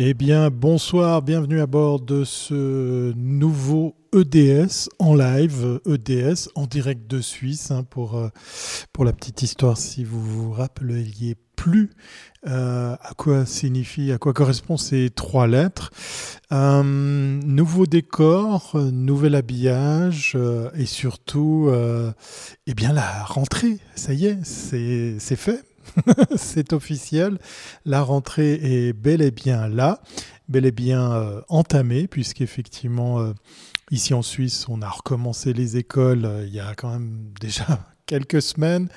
Eh bien, bonsoir, bienvenue à bord de ce nouveau EDS en live, EDS en direct de Suisse, hein, pour, euh, pour la petite histoire, si vous vous rappeliez plus euh, à quoi signifie, à quoi correspondent ces trois lettres. Un nouveau décor, nouvel habillage euh, et surtout, eh bien la rentrée, ça y est, c'est fait. c'est officiel. La rentrée est bel et bien là, bel et bien euh, entamée, puisqu'effectivement, euh, ici en Suisse, on a recommencé les écoles euh, il y a quand même déjà quelques semaines.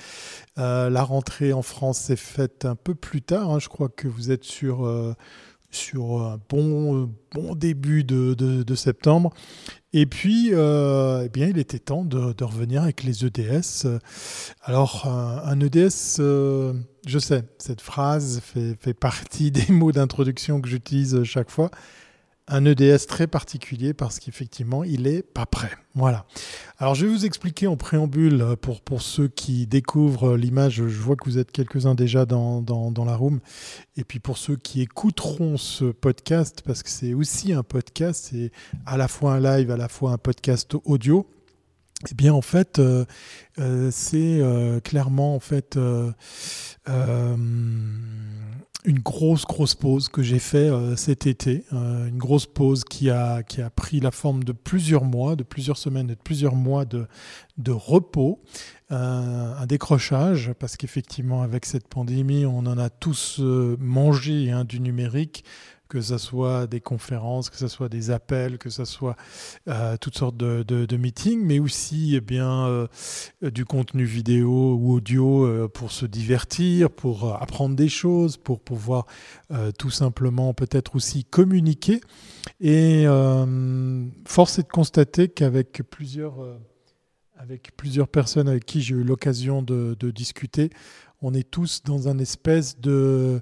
la rentrée en France s'est faite un peu plus tard. Hein. Je crois que vous êtes sur sur un bon, bon début de, de, septembre. Et puis, euh, eh bien, il était temps de, revenir avec les EDS. Alors, un, EDS, euh, je sais, cette phrase fait, fait partie des mots d'introduction que j'utilise chaque fois un EDS très particulier parce qu'effectivement, il n'est pas prêt. Voilà. Alors, je vais vous expliquer en préambule euh, pour, pour ceux qui découvrent l'image. Je vois que vous êtes quelques-uns déjà dans, dans, la room. Et puis pour ceux qui écouteront ce podcast, parce que c'est aussi un podcast, c'est à la fois un live, à la fois un podcast audio. Eh bien, en fait, euh, euh, c'est clairement en fait une grosse, grosse pause que j'ai fait euh, cet été. Euh, une grosse pause qui a, pris la forme de plusieurs mois, de plusieurs semaines et de plusieurs mois de repos. Euh, un décrochage, parce qu'effectivement, avec cette pandémie, on en a tous mangé hein, du numérique que ce soit des conférences, que ce soit des appels, que ce soit euh, toutes sortes de, meetings, mais aussi eh bien, euh, du contenu vidéo ou audio euh, pour se divertir, pour apprendre des choses, pour pouvoir tout simplement peut-être aussi communiquer. Et force est de constater qu'avec plusieurs, avec plusieurs personnes avec qui j'ai eu l'occasion de, discuter, on est tous dans un espèce de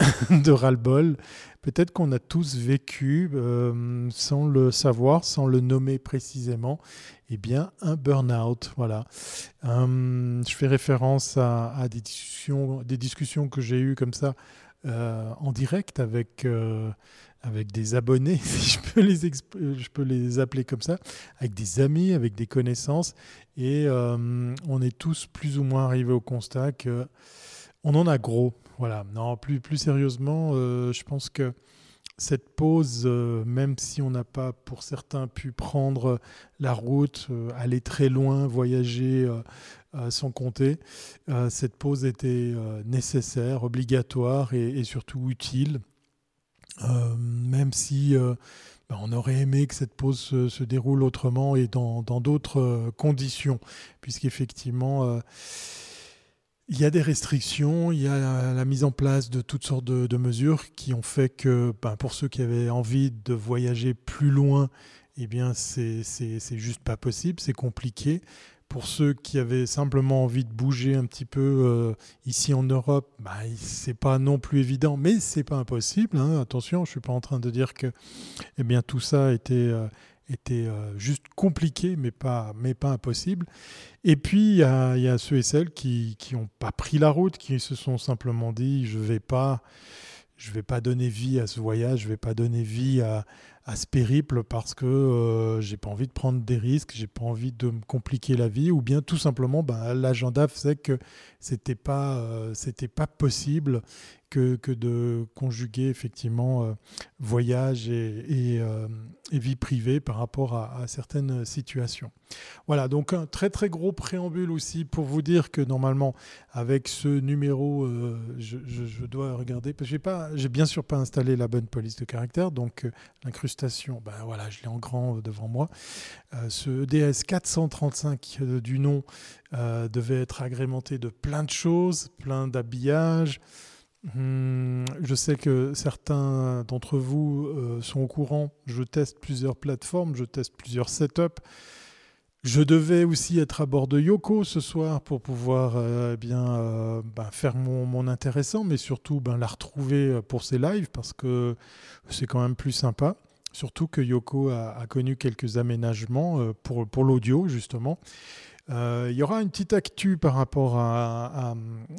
de ras-le-bol. Peut-être qu'on a tous vécu, euh, sans le savoir, sans le nommer précisément, eh bien, un burn-out. Voilà. Euh, je fais référence à, des, discussions, des discussions que j'ai eues comme ça euh, en direct avec, avec des abonnés, si je peux, les appeler comme ça, avec des amis, avec des connaissances. Et on est tous plus ou moins arrivés au constat que on en a gros. Voilà. Non, plus, sérieusement, euh, je pense que cette pause, euh, même si on n'a pas pour certains pu prendre la route, euh, aller très loin, voyager sans compter, cette pause était nécessaire, obligatoire et, surtout utile. Même si ben, on aurait aimé que cette pause se, déroule autrement et dans d'autres conditions, puisqu'effectivement il y a des restrictions, il y a la mise en place de toutes sortes de, mesures qui ont fait que ben, pour ceux qui avaient envie de voyager plus loin, eh bien c'est juste pas possible, c'est compliqué. Pour ceux qui avaient simplement envie de bouger un petit peu euh, ici en Europe, ben, c'est pas non plus évident, mais c'est pas impossible. Hein. Attention, je suis pas en train de dire que eh bien tout ça était euh, était euh, juste compliqué, mais pas, mais pas impossible. Et puis, il y a, ceux et celles qui n'ont pas pris la route, qui se sont simplement dit, je ne vais pas je vais pas donner vie à ce voyage, je vais pas donner vie à, à ce périple parce que euh, j'ai pas envie de prendre des risques, j'ai pas envie de me compliquer la vie, ou bien tout simplement, ben, l'agenda faisait que c'était pas, euh, c'était pas possible que, de conjuguer effectivement euh, voyage et, et, vie privée par rapport à, certaines situations. Voilà, donc un très très gros préambule aussi pour vous dire que normalement avec ce numéro, je, je, dois regarder, parce que j'ai bien sûr pas installé la bonne police de caractère, donc l'incrustation ben voilà, je l'ai en grand euh, devant moi. Euh, ce DS 435 euh, du nom devait être agrémenté de plein de choses, plein d'habillages. Hmm, je sais que certains d'entre vous sont au courant. Je teste plusieurs plateformes, je teste plusieurs setups. Je devais aussi être à bord de Yoko ce soir pour pouvoir eh bien ben, faire mon, intéressant, mais surtout ben, la retrouver pour ses lives parce que c'est quand même plus sympa. Surtout que Yoko a, connu quelques aménagements euh, pour l'audio, justement. Euh, il y aura une petite actu par rapport à,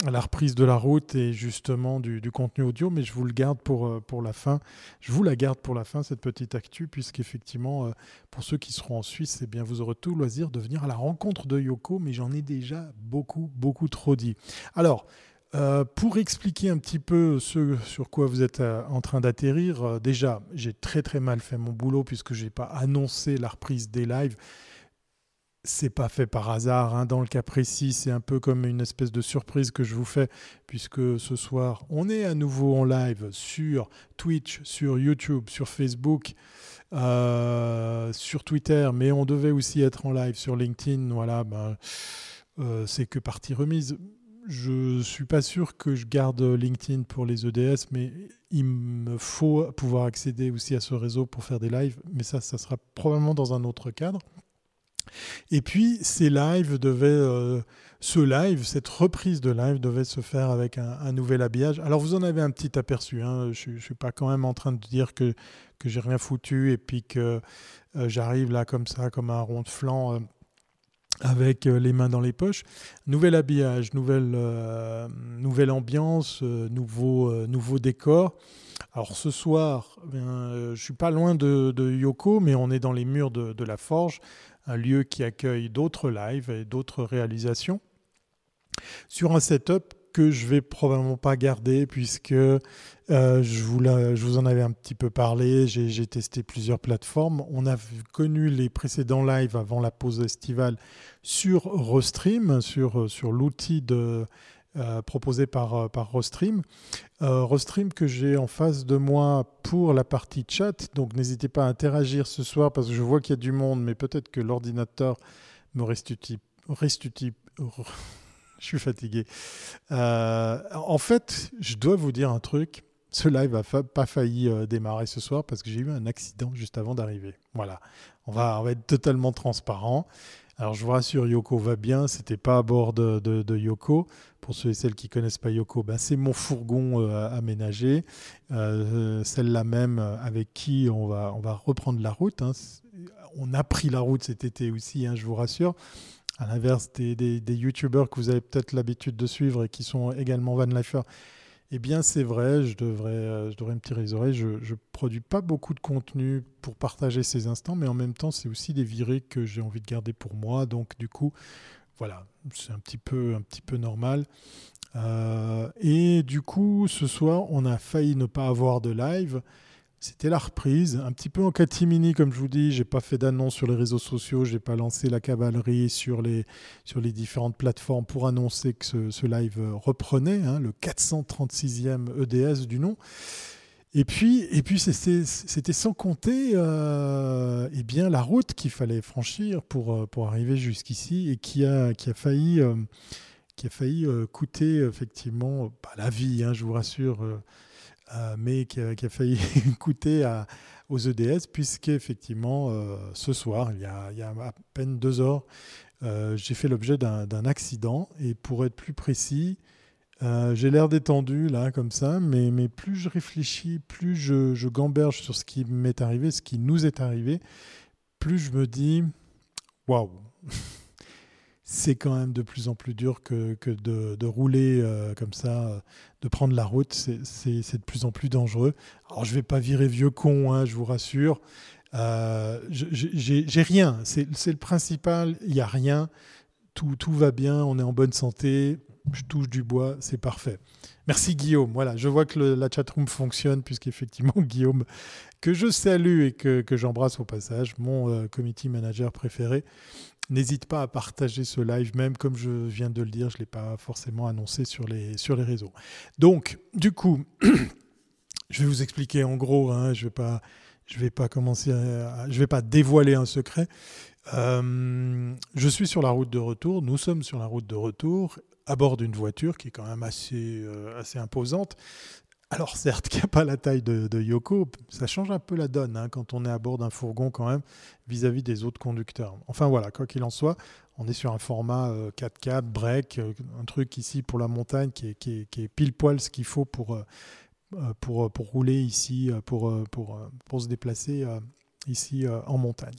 la reprise de la route et justement du, contenu audio, mais je vous le garde pour, euh, pour la fin. Je vous la garde pour la fin, cette petite actu, puisqu'effectivement, euh, pour ceux qui seront en Suisse, eh bien, vous aurez tout le loisir de venir à la rencontre de Yoko, mais j'en ai déjà beaucoup, beaucoup trop dit. Alors, pour expliquer un petit peu ce sur quoi vous êtes en train d'atterrir, déjà, j'ai très très mal fait mon boulot puisque je n'ai pas annoncé la reprise des lives c'est pas fait par hasard. Hein. Dans le cas précis, c'est un peu comme une espèce de surprise que je vous fais, puisque ce soir, on est à nouveau en live sur Twitch, sur YouTube, sur Facebook, euh, sur Twitter, mais on devait aussi être en live sur LinkedIn. Voilà, ben, euh, c'est que partie remise. Je suis pas sûr que je garde LinkedIn pour les EDS, mais il me faut pouvoir accéder aussi à ce réseau pour faire des lives. Mais ça, ça sera probablement dans un autre cadre. Et puis, euh, ce live, cette reprise de live devait se faire avec un, nouvel habillage. Alors, vous en avez un petit aperçu. Hein. Je ne suis pas quand même en train de dire que, que j'ai rien foutu et puis que euh, j'arrive là comme ça, comme un rond de flanc. Euh, avec les mains dans les poches. Nouvel habillage, nouvelle, ambiance, nouveau, décor. Alors ce soir, eh je suis pas loin de, Yoko, mais on est dans les murs de la forge un lieu qui accueille d'autres lives et d'autres réalisations, sur un setup que je vais probablement pas garder puisque euh, je, vous en avais un petit peu parlé, j'ai testé plusieurs plateformes. On a connu les précédents lives avant la pause estivale sur Rostream, sur, sur l'outil de, euh, proposé par, euh, par Rostream. Euh, Rostream que j'ai en face de moi pour la partie chat. Donc n'hésitez pas à interagir ce soir parce que je vois qu'il y a du monde, mais peut-être que l'ordinateur me restitue. restitue je suis fatigué. en fait, je dois vous dire un truc. Ce live n'a pas failli démarrer ce soir parce que j'ai eu un accident juste avant d'arriver. Voilà, on va, on va être totalement transparent. Alors je vous rassure, Yoko va bien, c'était pas à bord de, Yoko. Pour ceux et celles qui connaissent pas Yoko, ben c'est mon fourgon euh, aménagé, euh, celle-là même avec qui on va, on va reprendre la route. Hein. On a pris la route cet été aussi, hein, je vous rassure. À l'inverse des, des, des youtubeurs que vous avez peut-être l'habitude de suivre et qui sont également van eh bien, c'est vrai, je devrais, euh, je devrais me tirer les oreilles. Je ne produis pas beaucoup de contenu pour partager ces instants, mais en même temps, c'est aussi des virées que j'ai envie de garder pour moi. Donc, du coup, voilà, c'est un petit peu, un petit peu normal. Euh, et du coup, ce soir, on a failli ne pas avoir de live. C'était la reprise, un petit peu en catimini, comme je vous dis. J'ai pas fait d'annonce sur les réseaux sociaux, j'ai pas lancé la cavalerie sur les, sur les différentes plateformes pour annoncer que ce, live reprenait, hein, le 436e EDS du nom. Et puis, et puis c'était sans compter euh, eh bien, la route qu'il fallait franchir pour, euh, pour arriver jusqu'ici et qui a, qui a failli, euh, qui a failli coûter effectivement bah, la vie, hein, je vous rassure euh, mais qui a, failli coûter aux EDS, puisqu'effectivement, euh, ce soir, il y, a, à peine deux heures, euh, j'ai fait l'objet d'un accident. Et pour être plus précis, j'ai l'air détendu là, comme ça, mais, plus je réfléchis, plus je, je gamberge sur ce qui m'est arrivé, ce qui nous est arrivé, plus je me dis waouh! c'est quand même de plus en plus dur que, de, rouler euh, comme ça, de prendre la route, c'est de plus en plus dangereux. Alors je ne vais pas virer vieux con, hein, je vous rassure. Euh, J'ai rien, c'est le principal, il n'y a rien, tout, tout va bien, on est en bonne santé, je touche du bois, c'est parfait. Merci Guillaume. Voilà, je vois que le, la chatroom fonctionne, puisqu'effectivement, Guillaume, que je salue et que, j'embrasse au passage, mon euh, committee manager préféré, N'hésite pas à partager ce live, même comme je viens de le dire, je ne l'ai pas forcément annoncé sur les, sur les réseaux. Donc, du coup, je vais vous expliquer en gros, hein, je ne vais, pas, vais pas commencer je vais pas dévoiler un secret. Euh, je suis sur la route de retour, nous sommes sur la route de retour à bord d'une voiture qui est quand même assez, euh, assez imposante. Alors certes, qu'il n'y a pas la taille de, Yoko, ça change un peu la donne hein, quand on est à bord d'un fourgon quand même vis-à-vis des autres conducteurs. Enfin voilà, quoi qu'il en soit, on est sur un format 4x4, euh, break, euh, un truc ici pour la montagne qui est, pile poil ce qu'il faut pour, euh, rouler ici, pour, pour, se déplacer ici en montagne.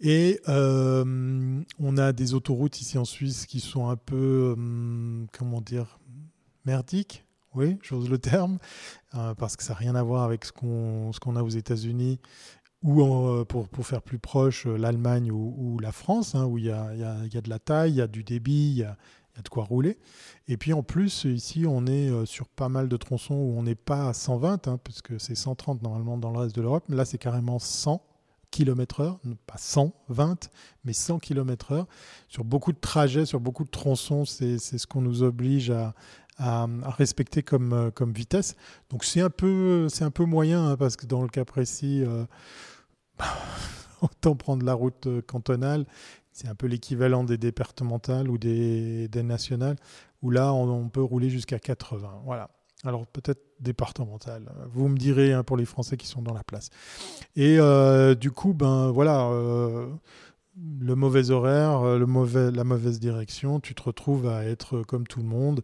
Et on a des autoroutes ici en Suisse qui sont un peu, comment dire, merdiques. Oui, j'ose le terme, euh, parce que ça n'a rien à voir avec ce qu'on qu'on a aux États-Unis ou pour, pour, faire plus proche l'Allemagne ou, la France, hein, où il y a, y, a, y a, de la taille, il y a du débit, il y a, y a de quoi rouler. Et puis en plus, ici, on est euh, sur pas mal de tronçons où on n'est pas à 120, hein, puisque c'est 130 normalement dans le reste de l'Europe. Mais là, c'est carrément 100 km/h, pas 120, mais 100 km/h. Sur beaucoup de trajets, sur beaucoup de tronçons, c'est ce qu'on nous oblige à, à, respecter comme, euh, comme vitesse. Donc c'est un, peu, un peu moyen, hein, parce que dans le cas précis, euh, autant prendre la route cantonale c'est un peu l'équivalent des départementales ou des, nationales, où là, on, peut rouler jusqu'à 80. Voilà. Alors peut-être départemental. Vous me direz hein, pour les Français qui sont dans la place. Et euh, du coup, ben voilà, euh, le mauvais horaire, le mauvais, la mauvaise direction, tu te retrouves à être comme tout le monde.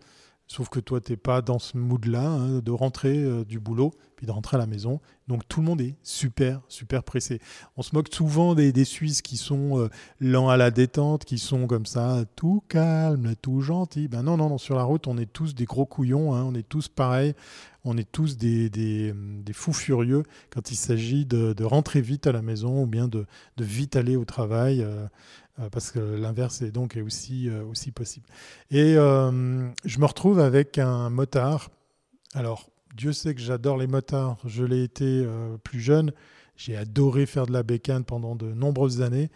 Sauf que toi, tu n'es pas dans ce mood-là hein, de rentrer euh, du boulot, puis de rentrer à la maison. Donc tout le monde est super, super pressé. On se moque souvent des, Suisses qui sont euh, lents à la détente, qui sont comme ça, tout calme, tout gentil. Ben non, non, non, sur la route, on est tous des gros couillons, hein, on est tous pareils, on est tous des, des, fous furieux quand il s'agit de, rentrer vite à la maison ou bien de, de vite aller au travail. Euh, euh, parce que l'inverse est donc aussi, euh, aussi possible. Et euh, je me retrouve avec un motard. Alors, Dieu sait que j'adore les motards. Je l'ai été plus jeune. J'ai adoré faire de la bécane pendant de nombreuses années.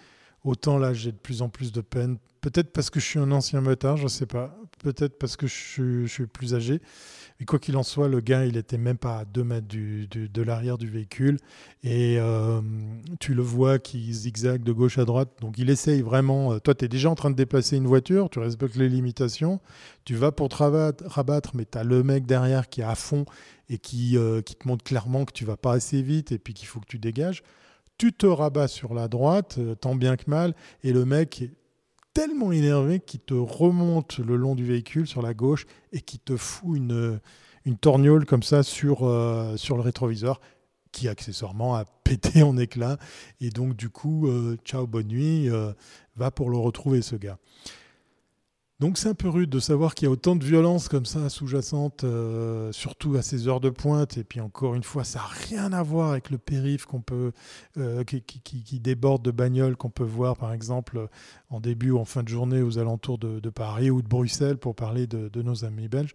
Autant là, j'ai de plus en plus de peine. Peut-être parce que je suis un ancien motard, je ne sais pas. Peut-être parce que je suis plus âgé. Mais quoi qu'il en soit, le gars, il était même pas à 2 mètres de l'arrière du véhicule. Et euh, tu le vois qui zigzague de gauche à droite. Donc il essaye vraiment. Euh, toi, tu es déjà en train de déplacer une voiture, tu respectes les limitations. Tu vas pour te rabattre, mais tu as le mec derrière qui est à fond et qui, euh, qui te montre clairement que tu vas pas assez vite et puis qu'il faut que tu dégages. Tu te rabats sur la droite, tant bien que mal, et le mec tellement énervé qu'il te remonte le long du véhicule sur la gauche et qui te fout une, une comme ça sur, euh, sur le rétroviseur qui accessoirement a pété en éclats. Et donc du coup, euh, ciao, bonne nuit, euh, va pour le retrouver ce gars. Donc c'est un peu rude de savoir qu'il y a autant de violence comme ça sous-jacente, euh, surtout à ces heures de pointe. Et puis encore une fois, ça n'a rien à voir avec le périph euh, qui, déborde de bagnoles qu'on peut voir par exemple en début ou en fin de journée aux alentours de, Paris ou de Bruxelles pour parler de nos amis belges.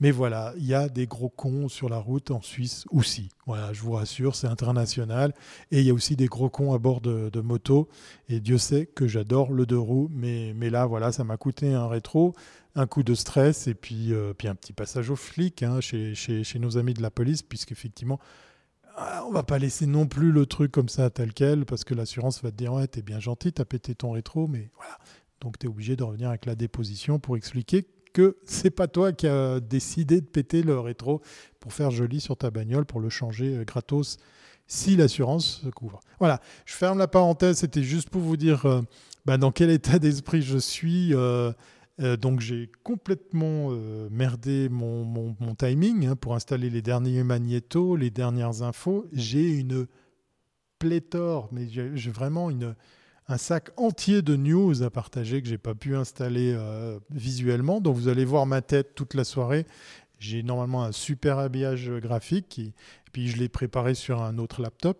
Mais voilà, il y a des gros cons sur la route en Suisse aussi. Voilà, je vous rassure, c'est international. Et il y a aussi des gros cons à bord de, moto. Et Dieu sait que j'adore le deux roues. Mais, mais là, voilà, ça m'a coûté un rétro, un coup de stress et puis, euh, puis un petit passage au flic hein, chez, chez, chez, nos amis de la police, puisqu'effectivement, ah, on va pas laisser non plus le truc comme ça tel quel, parce que l'assurance va te dire Ouais, t'es bien gentil, t'as pété ton rétro, mais voilà. Donc tu es obligé de revenir avec la déposition pour expliquer que c'est pas toi qui as décidé de péter le rétro pour faire joli sur ta bagnole, pour le changer euh, gratos si l'assurance se couvre. Voilà, je ferme la parenthèse, c'était juste pour vous dire euh, bah, dans quel état d'esprit je suis. Euh, donc j'ai complètement merdé mon, timing hein, pour installer les derniers magnétos, les dernières infos. J'ai une pléthore, mais j'ai vraiment une, un sac entier de news à partager que j'ai pas pu installer euh, visuellement. Donc vous allez voir ma tête toute la soirée. J'ai normalement un super habillage graphique, et puis je l'ai préparé sur un autre laptop.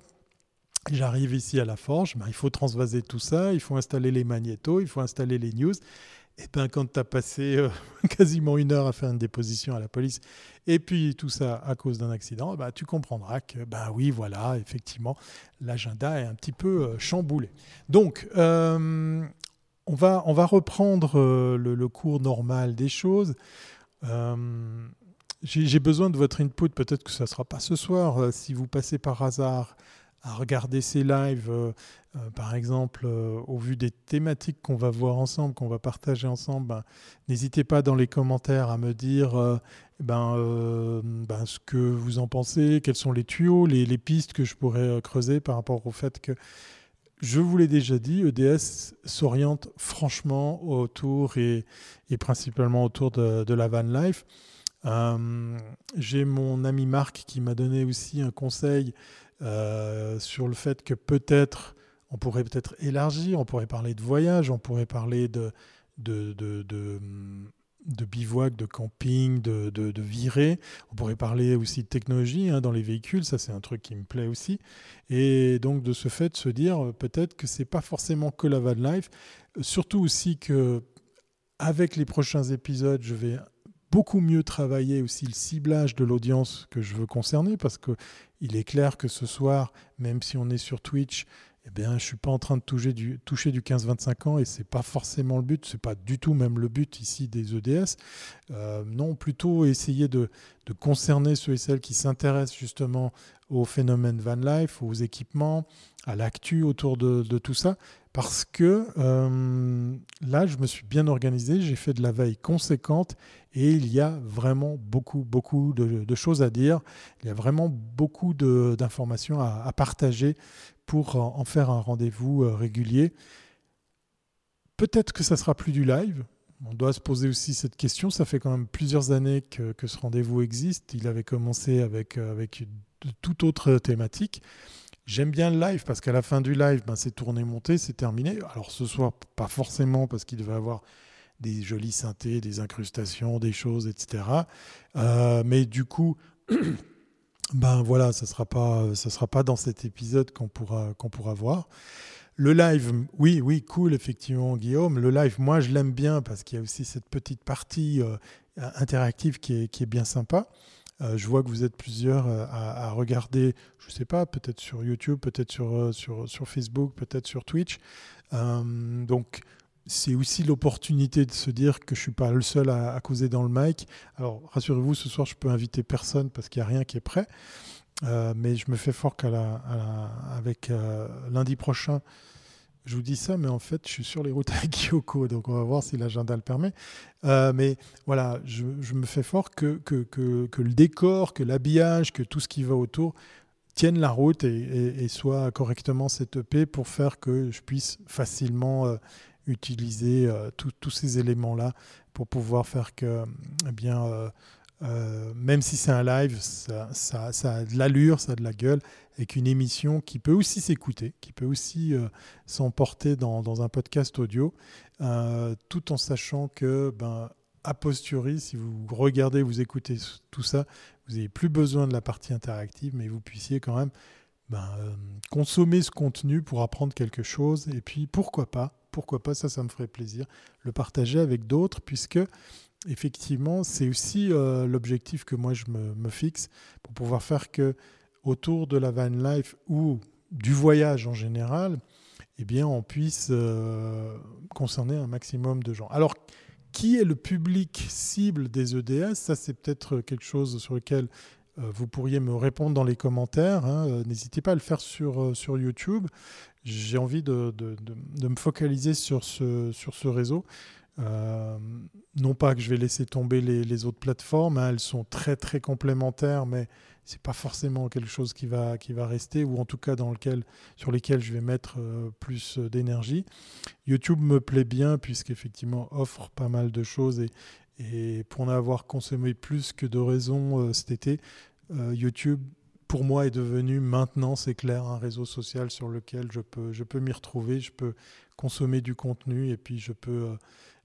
J'arrive ici à la forge, ben, il faut transvaser tout ça, il faut installer les magnétos, il faut installer les news. Et ben quand tu as passé euh, quasiment une heure à faire une déposition à la police, et puis tout ça à cause d'un accident, bah, tu comprendras que, ben oui, voilà, effectivement, l'agenda est un petit peu euh, chamboulé. Donc, euh, on, va, on va reprendre le, cours normal des choses. J'ai besoin de votre input, peut-être que ça ne sera pas ce soir, si vous passez par hasard à regarder ces lives, euh, euh, par exemple, euh, au vu des thématiques qu'on va voir ensemble, qu'on va partager ensemble, ben, n'hésitez pas dans les commentaires à me dire ben, ben, ce que vous en pensez, quels sont les tuyaux, les, pistes que je pourrais creuser par rapport au fait que, je vous l'ai déjà dit, EDS s'oriente franchement autour et, et, principalement autour de, de la van life. J'ai mon ami Marc qui m'a donné aussi un conseil euh, sur le fait que peut-être on pourrait peut-être élargir, on pourrait parler de voyage, on pourrait parler de, de, de, bivouac, de camping, de, de, virée. On pourrait parler aussi de technologie hein, dans les véhicules, ça c'est un truc qui me plaît aussi. Et donc de ce fait, se dire peut-être que c'est pas forcément que la van life, surtout aussi que avec les prochains épisodes, je vais beaucoup mieux travailler aussi le ciblage de l'audience que je veux concerner parce que il est clair que ce soir, même si on est sur Twitch, eh bien, je suis pas en train de toucher du, toucher du 15-25 ans et c'est pas forcément le but, c'est pas du tout même le but ici des EDS. Euh, non, plutôt essayer de, concerner ceux et celles qui s'intéressent justement au phénomène van life, aux équipements, à l'actu autour de, tout ça, parce que euh, là, je me suis bien organisé, j'ai fait de la veille conséquente et il y a vraiment beaucoup, beaucoup de, choses à dire. Il y a vraiment beaucoup d'informations à, à, partager pour en faire un rendez-vous euh, régulier. Peut-être que ça sera plus du live. On doit se poser aussi cette question. Ça fait quand même plusieurs années que, ce rendez-vous existe. Il avait commencé avec, euh, avec de toute autre thématique. J'aime bien le live parce qu'à la fin du live, ben, c'est tourné, monté, c'est terminé. Alors ce soir, pas forcément parce qu'il devait avoir des jolis synthés, des incrustations, des choses, etc. Euh, mais du coup, ben voilà, ça sera pas, ça sera pas dans cet épisode qu'on pourra, qu'on pourra voir. Le live, oui, oui, cool, effectivement, Guillaume. Le live, moi, je l'aime bien parce qu'il y a aussi cette petite partie euh, interactive qui est, qui est, bien sympa. Euh, je vois que vous êtes plusieurs à, à, regarder, je ne sais pas, peut-être sur YouTube, peut-être sur, sur, sur, Facebook, peut-être sur Twitch. donc, c'est aussi l'opportunité de se dire que je suis pas le seul à, causer dans le mic. Alors rassurez-vous, ce soir je peux inviter personne parce qu'il n'y a rien qui est prêt. Euh, mais je me fais fort qu'à la, avec euh, lundi prochain, je vous dis ça, mais en fait, je suis sur les routes avec Kyoko, donc on va voir si l'agenda le permet. Euh, mais voilà, je, me fais fort que, que, que, le décor, que l'habillage, que tout ce qui va autour tienne la route et, et, soit correctement setupé pour faire que je puisse facilement utiliser euh, tous ces éléments-là pour pouvoir faire que, bien, euh, euh, même si c'est un live, ça, a de l'allure, ça a de la gueule, et qu'une émission qui peut aussi s'écouter, qui peut aussi s'emporter dans, un podcast audio, tout en sachant que, ben, a posteriori, si vous regardez, vous écoutez tout ça, vous n'avez plus besoin de la partie interactive, mais vous puissiez quand même ben, consommer ce contenu pour apprendre quelque chose, et puis pourquoi pas pourquoi pas, ça, ça me ferait plaisir, le partager avec d'autres, puisque effectivement, c'est aussi euh, l'objectif que moi je me, fixe pour pouvoir faire que autour de la van life ou du voyage en général, eh bien, on puisse euh, concerner un maximum de gens. Alors, qui est le public cible des EDS Ça, c'est peut-être quelque chose sur lequel euh, vous pourriez me répondre dans les commentaires. Hein. N'hésitez pas à le faire sur, sur YouTube j'ai envie de, de, de, me focaliser sur ce, sur ce réseau. Euh, non pas que je vais laisser tomber les, les autres plateformes, hein, elles sont très très complémentaires, mais c'est pas forcément quelque chose qui va, qui va rester, ou en tout cas dans lequel, sur lesquels je vais mettre euh, plus d'énergie. YouTube me plaît bien puisqu'effectivement offre pas mal de choses et, et pour en avoir consommé plus que de raisons euh, cet été, YouTube pour moi est devenu maintenant, c'est clair, un réseau social sur lequel je peux, je peux m'y retrouver, je peux consommer du contenu et puis je peux, euh,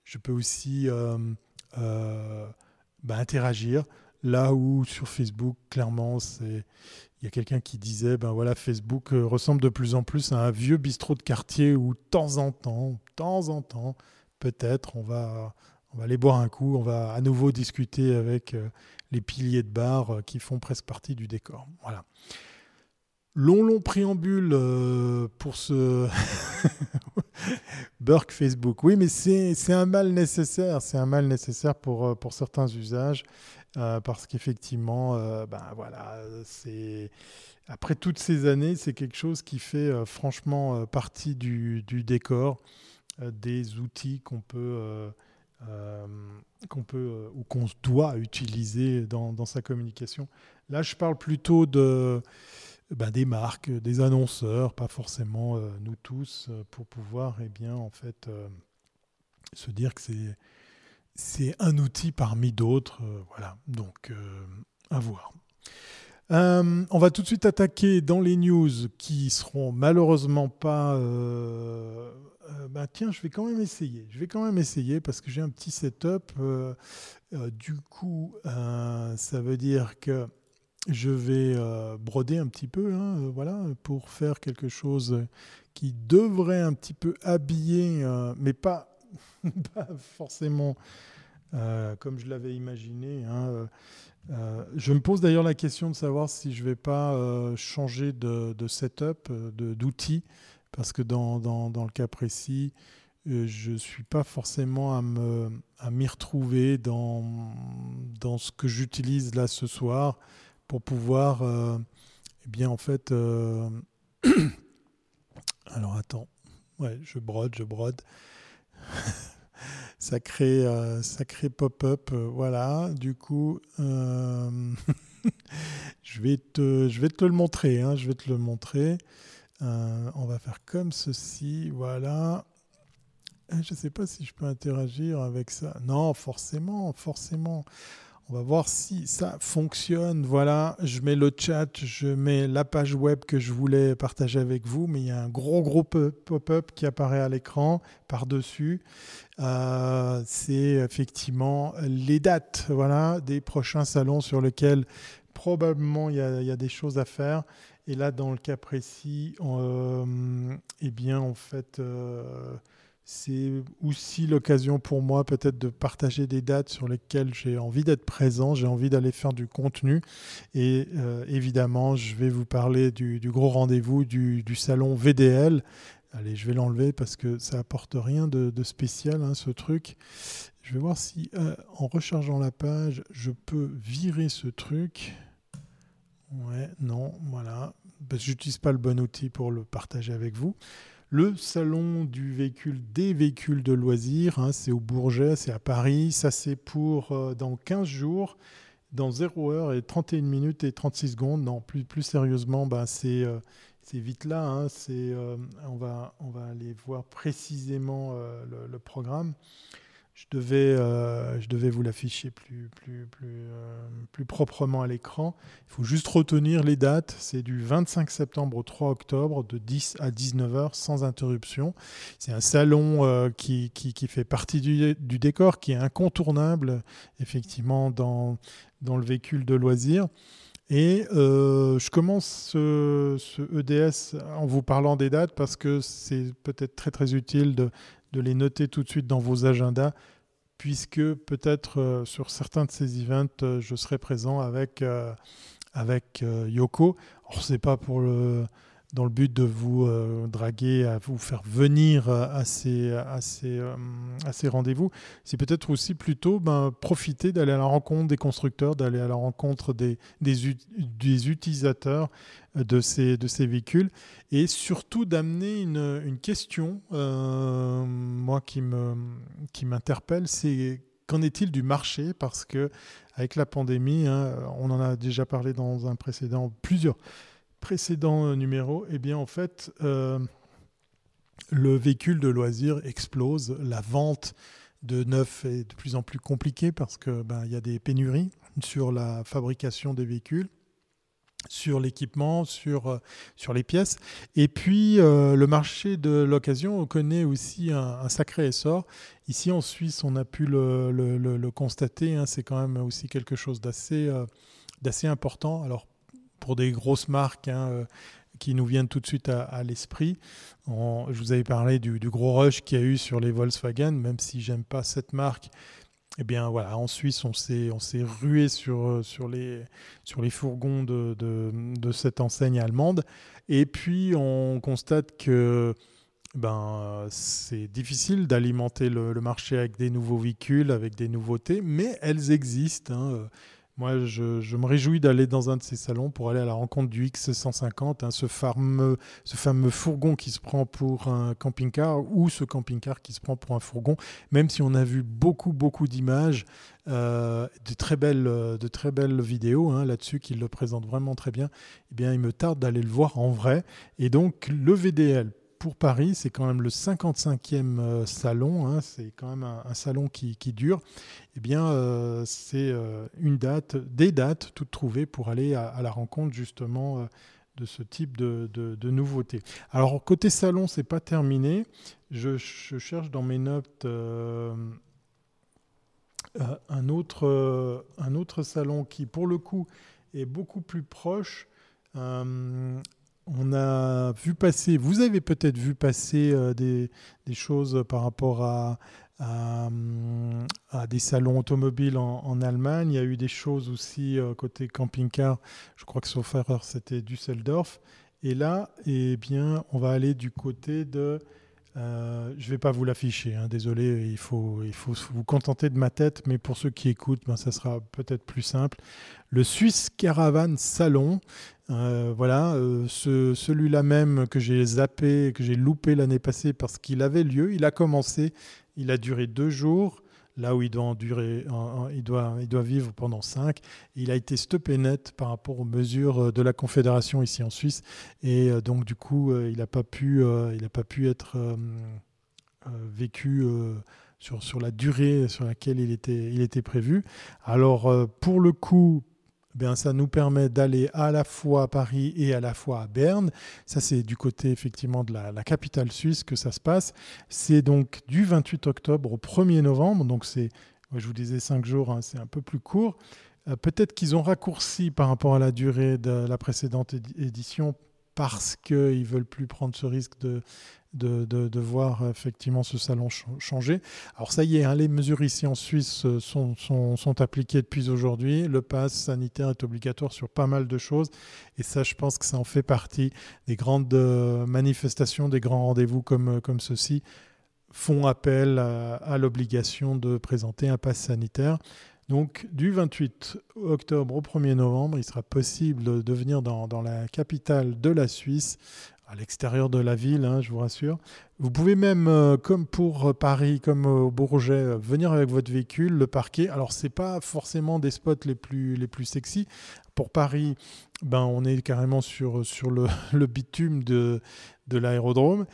je peux aussi euh, euh, bah, interagir. Là où sur Facebook, clairement, c'est il y a quelqu'un qui disait ben voilà Facebook ressemble de plus en plus à un vieux bistrot de quartier où de temps en temps, de temps en temps, peut-être on va on va aller boire un coup, on va à nouveau discuter avec les piliers de bar euh, qui font presque partie du décor. Voilà. Long, long préambule euh, pour ce Burke Facebook. Oui, mais c'est un mal nécessaire. C'est un mal nécessaire pour, euh, pour certains usages. Parce qu'effectivement, ben voilà, c'est après toutes ces années, c'est quelque chose qui fait franchement partie du, décor, des outils qu'on peut euh, qu'on peut euh, ou qu'on doit utiliser dans, sa communication. Là, je parle plutôt de, ben, des marques, des annonceurs, pas forcément euh, nous tous, pour pouvoir eh bien, en fait, se dire que c'est, c'est un outil parmi d'autres. voilà, donc à voir. Euh, on va tout de suite attaquer dans les news qui seront malheureusement pas. Euh, euh, bah tiens, je vais quand même essayer. Je vais quand même essayer parce que j'ai un petit setup. du coup, ça veut dire que je vais broder un petit peu, hein, voilà, pour faire quelque chose qui devrait un petit peu habiller, mais pas, pas forcément comme je l'avais imaginé. Hein, euh, je me pose d'ailleurs la question de savoir si je ne vais pas euh, changer de, setup, euh, d'outils, parce que dans, dans, le cas précis, je ne suis pas forcément à m'y à retrouver dans, dans ce que j'utilise là ce soir pour pouvoir, eh bien en fait, alors attends, ouais, je brode, je brode. sacré, euh, sacré pop-up. Euh, voilà, du coup, euh, je, vais te, je vais te le montrer. Hein, je vais te le montrer. on va faire comme ceci. Voilà. Je ne sais pas si je peux interagir avec ça. Non, forcément, forcément. On va voir si ça fonctionne. Voilà, je mets le chat, je mets la page web que je voulais partager avec vous, mais il y a un gros gros pop-up qui apparaît à l'écran par-dessus. Euh, c'est effectivement les dates voilà, des prochains salons sur lesquels probablement il y a, des choses à faire. Et là, dans le cas précis, euh, eh bien, en fait... Euh, c'est aussi l'occasion pour moi peut-être de partager des dates sur lesquelles j'ai envie d'être présent, j'ai envie d'aller faire du contenu. Et euh, évidemment, je vais vous parler du, gros rendez-vous du, salon VDL. Allez, je vais l'enlever parce que ça apporte rien de, spécial, hein, ce truc. Je vais voir si, euh, en rechargeant la page, je peux virer ce truc. Ouais, non, voilà. J'utilise pas le bon outil pour le partager avec vous. Le salon du véhicule, des véhicules de loisirs, hein, c'est au Bourget, c'est à Paris. Ça, c'est pour euh, dans 15 jours, dans 0 heure et 31 minutes et 36 secondes. Non, plus, plus sérieusement, bah, c'est vite là. Hein, euh, on, va, on va aller voir précisément le, programme je devais, euh, je devais vous l'afficher plus, plus, plus, euh, plus proprement à l'écran. Il faut juste retenir les dates. C'est du 25 septembre au 3 octobre, de 10 à 19 heures, sans interruption. C'est un salon euh, qui, qui, qui, fait partie du, du, décor, qui est incontournable, effectivement, dans, dans le véhicule de loisirs. Et je commence ce, ce, EDS en vous parlant des dates parce que c'est peut-être très très utile de, de les noter tout de suite dans vos agendas, puisque peut-être euh, sur certains de ces events, euh, je serai présent avec, euh, avec Yoko. Alors, ce n'est pas pour le, dans le but de vous draguer, à vous faire venir à ces, à ces, rendez-vous. C'est peut-être aussi plutôt ben, profiter d'aller à la rencontre des constructeurs, d'aller à la rencontre des, utilisateurs de ces, véhicules et surtout d'amener une, question, euh, moi qui m'interpelle, c'est qu'en est-il du marché? Parce que avec la pandémie, hein, on en a déjà parlé dans un précédent, plusieurs précédents numéros, et eh bien en fait, euh, le véhicule de loisir explose, la vente de neuf est de plus en plus compliquée parce que ben, y a des pénuries sur la fabrication des véhicules sur l'équipement, sur, euh, sur les pièces. Et puis, euh, le marché de l'occasion connaît aussi un, sacré essor. Ici, en Suisse, on a pu le, le, constater. Hein, c'est quand même aussi quelque chose d'assez euh, d'assez important. Alors, pour des grosses marques hein, qui nous viennent tout de suite à, l'esprit, je vous avais parlé du, gros rush qu'il y a eu sur les Volkswagen, même si j'aime pas cette marque eh bien voilà, en Suisse, on s'est, on s'est rué sur, euh, sur, les, sur les fourgons de, de, cette enseigne allemande. Et puis on constate que ben, c'est difficile d'alimenter le, marché avec des nouveaux véhicules, avec des nouveautés, mais elles existent. Hein. Moi, je, me réjouis d'aller dans un de ces salons pour aller à la rencontre du X150, hein, ce, fameux, fourgon qui se prend pour un camping-car ou ce camping-car qui se prend pour un fourgon, même si on a vu beaucoup, beaucoup d'images, euh, de, très belles, de très belles vidéos hein, là-dessus qui le présentent vraiment très bien, eh bien, il me tarde d'aller le voir en vrai. Et donc, le VDL pour Paris, c'est quand même le 55e salon, hein, c'est quand même un, salon qui, dure. Eh bien, c'est une date, des dates toutes trouvées pour aller à, la rencontre justement de ce type de, nouveautés. Alors côté salon, c'est pas terminé. Je, cherche dans mes notes un, autre, un autre salon qui, pour le coup, est beaucoup plus proche. Euh, on a vu passer, vous avez peut-être vu passer euh, des, choses par rapport à, à, des salons automobiles en, Allemagne. Il y a eu des choses aussi euh, côté camping-car. Je crois que sauf erreur, c'était Düsseldorf. Et là, eh bien, on va aller du côté de euh, je ne vais pas vous l'afficher, hein, désolé, il faut, vous contenter de ma tête, mais pour ceux qui écoutent, ben, ça sera peut-être plus simple. Le Swiss Caravan Salon, euh, voilà, euh, celui-là même que j'ai zappé, que j'ai loupé l'année passée parce qu'il avait lieu, il a commencé, il a duré deux jours là où il doit, vivre pendant 5. Il a été stoppé net par rapport aux mesures euh, de la Confédération ici en Suisse. Et euh, donc, du coup, euh, il n'a pas, pu, être vécu sur, la durée sur laquelle il était prévu. Alors, pour le coup, ben, ça nous permet d'aller à la fois à Paris et à la fois à Berne. Ça, c'est du côté effectivement de la, capitale suisse que ça se passe. C'est donc du 28 octobre au 1er novembre. Donc, c'est, je vous disais 5 jours, hein, c'est un peu plus court. Euh, peut-être qu'ils ont raccourci par rapport à la durée de la précédente édition parce qu'ils ne veulent plus prendre ce risque de, de, voir effectivement ce salon changer. Alors ça y est, hein, les mesures ici en Suisse euh, sont, appliquées depuis aujourd'hui. Le pass sanitaire est obligatoire sur pas mal de choses. Et ça, je pense que ça en fait partie des grandes euh, manifestations, des grands rendez-vous comme, euh, comme ceux-ci font appel à l'obligation de présenter un pass sanitaire. Donc du 28 octobre au 1er novembre, il sera possible de venir dans, la capitale de la Suisse, à l'extérieur de la ville, hein, je vous rassure. Vous pouvez même, euh, comme pour Paris, comme au Bourget, euh, venir avec votre véhicule, le parquer. Alors ce n'est pas forcément des spots les plus, les plus sexy. Pour Paris, ben, on est carrément sur, sur le, bitume de, de l'aérodrome.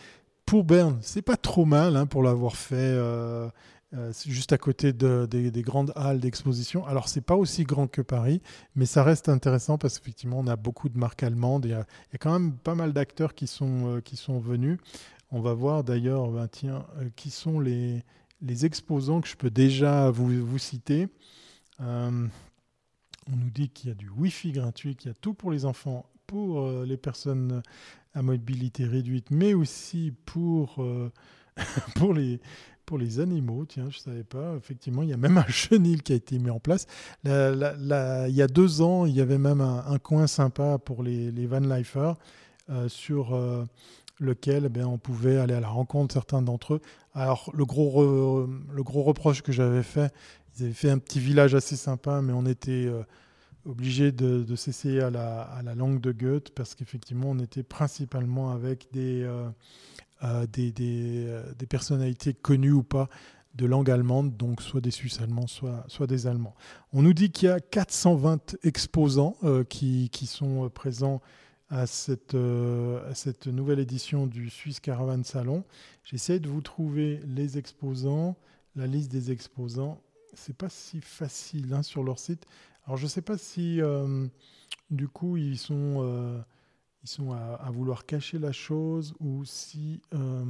Pour Berne, c'est pas trop mal hein, pour l'avoir fait. Euh, euh, juste à côté des, grandes halles d'exposition. Alors, c'est pas aussi grand que Paris, mais ça reste intéressant parce qu'effectivement, on a beaucoup de marques allemandes. Il y a, quand même pas mal d'acteurs qui, sont euh, qui sont venus. On va voir d'ailleurs, ben, tiens, euh, qui sont les, les exposants que je peux déjà vous, vous citer. on nous dit qu'il y a du Wi-Fi gratuit, qu'il y a tout pour les enfants, pour les personnes à mobilité réduite, mais aussi pour, pour les, pour les animaux. Tiens, je ne savais pas. Effectivement, il y a même un chenil qui a été mis en place. il y a deux ans, il y avait même un, coin sympa pour les, les van lifers euh, sur euh, lequel eh on pouvait aller à la rencontre certains d'entre eux. Alors, le gros, le gros reproche que j'avais fait, ils avaient fait un petit village assez sympa, mais on était euh, obligé de, s'essayer à la, à la, langue de Goethe parce qu'effectivement, on était principalement avec des des, euh, des, personnalités connues ou pas de langue allemande, donc soit des Suisses allemands, soit, des Allemands. On nous dit qu'il y a 420 exposants euh, qui, sont présents à cette, euh, à cette nouvelle édition du Swiss Caravan Salon. J'essaie de vous trouver les exposants, la liste des exposants. C'est pas si facile hein, sur leur site. Alors je ne sais pas si du coup ils sont ils sont à, vouloir cacher la chose ou si euh,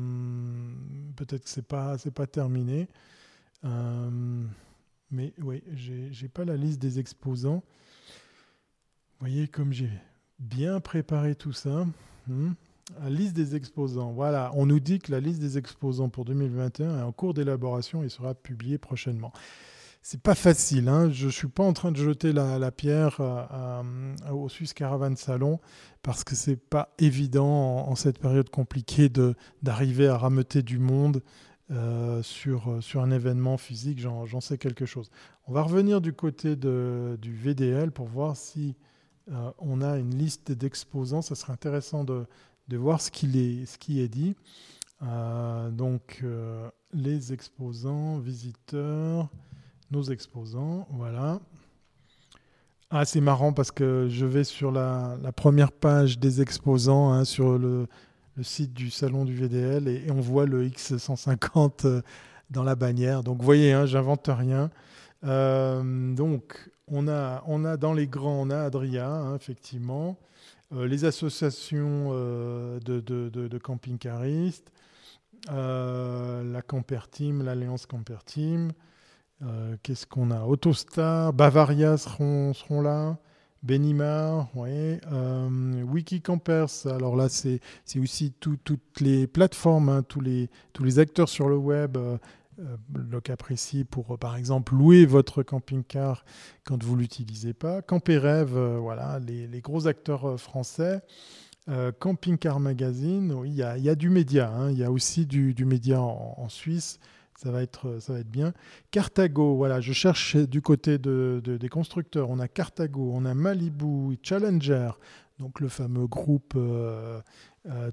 peut-être que c'est pas c'est pas terminé. Euh, mais oui, j'ai pas la liste des exposants. Vous voyez comme j'ai bien préparé tout ça. Hmm. La liste des exposants. Voilà, on nous dit que la liste des exposants pour 2021 est en cours d'élaboration et sera publiée prochainement c'est pas facile. Hein. Je suis pas en train de jeter la, pierre au Swiss Caravan Salon parce que c'est pas évident en, cette période compliquée d'arriver à rameuter du monde euh, sur, sur un événement physique. J'en sais quelque chose. On va revenir du côté de, du VDL pour voir si euh, on a une liste d'exposants. Ça serait intéressant de, de voir ce, qu'il est, ce qui est dit. Euh, donc, les exposants, visiteurs nos exposants. Voilà. Ah, c'est marrant parce que je vais sur la, première page des exposants, hein, sur le, site du salon du VDL et, on voit le X150 dans la bannière. Donc vous voyez, hein, j'invente rien. donc on a, dans les grands, on a Adria, hein, effectivement. Euh, les associations euh, de, de, camping-caristes, euh, la Camper Team, l'Alliance Camper Team. Qu'est-ce qu'on a? Autostar, Bavaria seront, là. Benimar, oui. Wiki Campers, alors là, c'est aussi toutes les plateformes, hein, tous, les, acteurs sur le web euh, cas précis pour, euh, par exemple, louer votre camping-car quand vous l'utilisez pas. Camper Rêve, euh, voilà, les, gros acteurs français. Camping Car Magazine, il y, a, du média. Hein. Il y a aussi du, média en, Suisse. Ça va, être, ça va être bien. Cartago, voilà, je cherche du côté de, des constructeurs. On a Cartago, on a Malibu, Challenger, donc le fameux groupe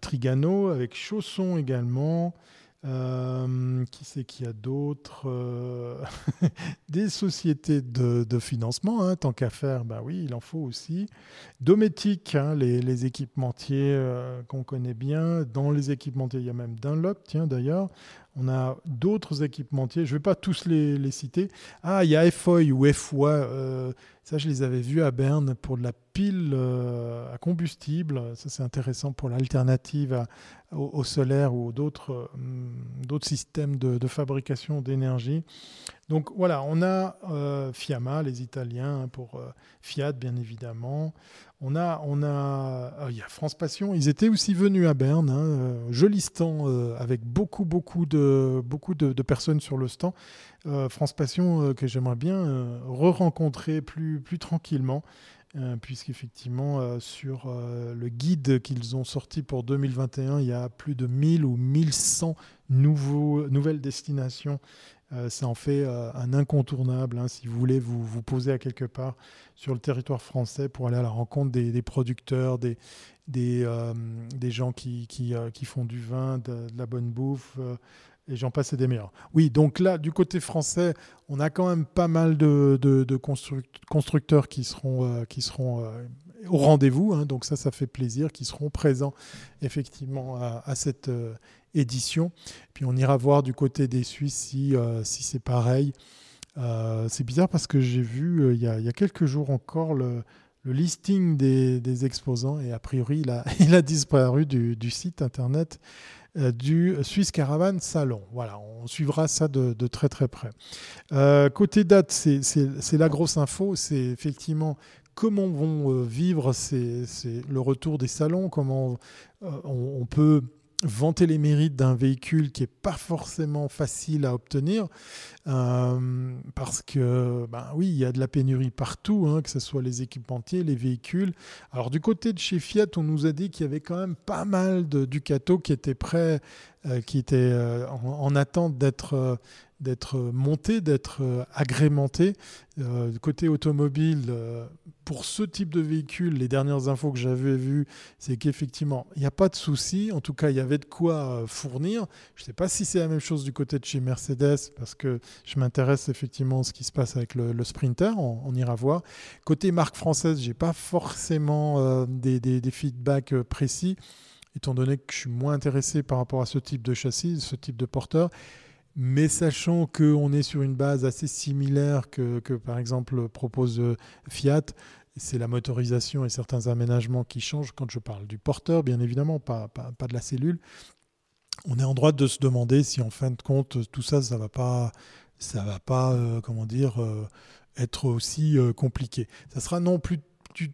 Trigano, avec Chausson également. Euh, qui c'est qu'il y a d'autres euh, Des sociétés de, financement, hein, tant qu'à faire, bah oui, il en faut aussi. Dométique, hein, les, équipementiers euh, qu'on connaît bien. Dans les équipementiers, il y a même Dunlop, tiens d'ailleurs. On a d'autres équipementiers, je ne vais pas tous les, citer. Ah, il y a FOI ou FOI, ça je les avais vus à Berne pour de la pile à combustible. Ça c'est intéressant pour l'alternative au, solaire ou d'autres d'autres systèmes de, fabrication d'énergie. Donc voilà, on a euh, Fiamma, les Italiens, pour euh, Fiat bien évidemment. On a, on a, euh, il y a France Passion. Ils étaient aussi venus à Berne, hein, joli stand avec beaucoup, beaucoup de, beaucoup de, personnes sur le stand. France Passion que j'aimerais bien re-rencontrer plus, plus tranquillement. puisqu'effectivement, sur le guide qu'ils ont sorti pour 2021, il y a plus de 1000 ou 1100 nouveaux, nouvelles destinations euh, ça en fait euh, un incontournable hein, si vous voulez vous, poser à quelque part sur le territoire français pour aller à la rencontre des, producteurs, des, euh, des gens qui, qui, qui, font du vin, de, la bonne bouffe. Et j'en passe des meilleurs. Oui, donc là, du côté français, on a quand même pas mal de, constructeurs qui seront, qui seront au rendez-vous. Hein, donc ça, ça fait plaisir, qui seront présents effectivement à, cette édition. Puis on ira voir du côté des Suisses si, euh, c'est pareil. Euh, c'est bizarre parce que j'ai vu euh, il, y a, quelques jours encore le, listing des, exposants et a priori il a, disparu du site internet du Swiss Caravan Salon. Voilà, on suivra ça de, très très près. côté date, c'est la grosse info, c'est effectivement comment vont vivre c'est le retour des salons, comment on peut vanter les mérites d'un véhicule qui n'est pas forcément facile à obtenir, euh, parce que, ben oui, il y a de la pénurie partout, hein, que ce soit les équipementiers, les véhicules. Alors du côté de chez Fiat, on nous a dit qu'il y avait quand même pas mal de Ducato qui étaient prêts, euh, qui étaient euh, en, attente d'être d'être monté, d'être agrémenté. du côté automobile, pour ce type de véhicule, les dernières infos que j'avais vues, c'est qu'effectivement, il n'y a pas de souci. En tout cas, il y avait de quoi euh, fournir. Je ne sais pas si c'est la même chose du côté de chez Mercedes, parce que je m'intéresse effectivement à ce qui se passe avec le, Sprinter. On, ira voir. Côté marque française, je n'ai pas forcément euh, des, feedbacks euh, précis, étant donné que je suis moins intéressé par rapport à ce type de châssis, ce type de porteur. Mais sachant qu'on est sur une base assez similaire que, que par exemple propose euh, Fiat, c'est la motorisation et certains aménagements qui changent quand je parle du porteur, bien évidemment, pas, pas, de la cellule. On est en droit de se demander si en fin de compte tout ça, ça va pas, ça va pas, euh, comment dire, euh, être aussi compliqué. Ça sera non plus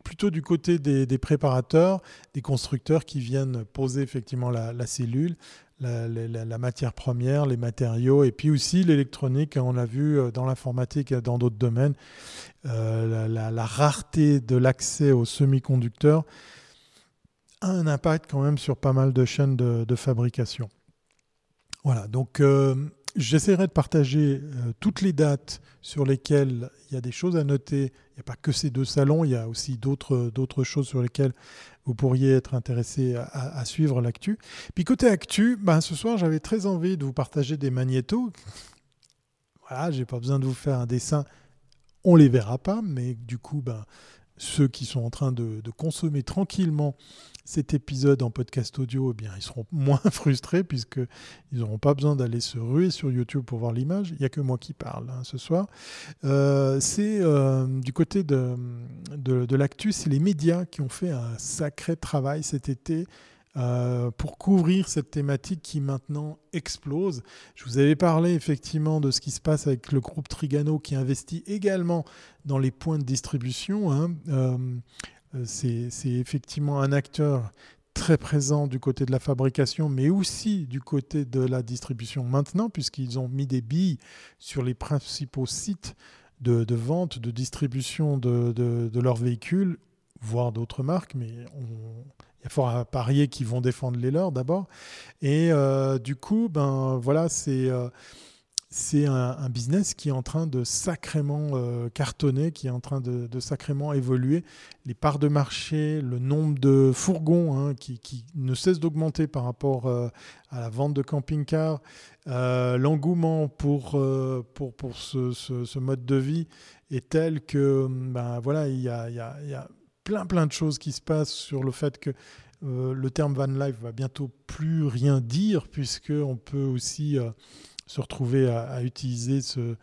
plutôt du côté des, des, préparateurs, des constructeurs qui viennent poser effectivement la cellule, la, matière première, les matériaux, et puis aussi l'électronique. On l'a vu euh, dans l'informatique et dans d'autres domaines, euh, la, rareté de l'accès aux semi-conducteurs a un impact quand même sur pas mal de chaînes de, fabrication. Voilà, donc euh, j'essaierai de partager toutes les dates sur lesquelles il y a des choses à noter. Il n'y a pas que ces deux salons, il y a aussi d'autres choses sur lesquelles vous pourriez être intéressé à, suivre l'actu. Puis côté actu, ben, ce soir j'avais très envie de vous partager des magnétos. Voilà, j'ai pas besoin de vous faire un dessin, on les verra pas, mais du coup, ben, ceux qui sont en train de, consommer tranquillement cet épisode en podcast audio, eh bien, ils seront moins frustrés puisqu'ils n'auront pas besoin d'aller se ruer sur YouTube pour voir l'image. Il n'y a que moi qui parle hein, ce soir. Euh, c'est euh, du côté de, de, de l'actu, c'est les médias qui ont fait un sacré travail cet été euh, pour couvrir cette thématique qui maintenant explose. Je vous avais parlé effectivement de ce qui se passe avec le groupe Trigano qui investit également dans les points de distribution. Hein. C'est effectivement un acteur très présent du côté de la fabrication, mais aussi du côté de la distribution maintenant, puisqu'ils ont mis des billes sur les principaux sites de, vente, de distribution de, leurs véhicules, voire d'autres marques, mais il y a fort à parier qu'ils vont défendre les leurs d'abord. Et euh, du coup, ben voilà, c'est euh, c'est un, business qui est en train de sacrément euh, cartonner, qui est en train de, sacrément évoluer. Les parts de marché, le nombre de fourgons hein, qui, ne cesse d'augmenter par rapport à la vente de camping-cars, l'engouement pour, pour, pour ce, mode de vie est tel que ben, voilà, il y a, il y a plein plein de choses qui se passent sur le fait que euh, le terme van life va bientôt plus rien dire puisque on peut aussi euh, se retrouver à, utiliser ce,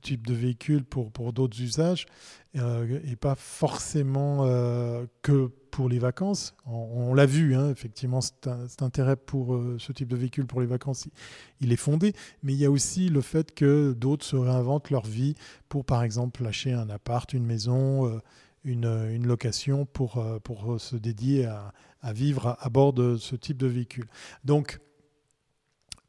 type de véhicule pour, d'autres usages euh, et pas forcément que pour les vacances. On, l'a vu, hein, effectivement, cet intérêt pour ce type de véhicule pour les vacances, il, est fondé, mais il y a aussi le fait que d'autres se réinventent leur vie pour, par exemple, lâcher un appart, une maison une, location pour, euh, pour se dédier à, vivre à, bord de ce type de véhicule. Donc,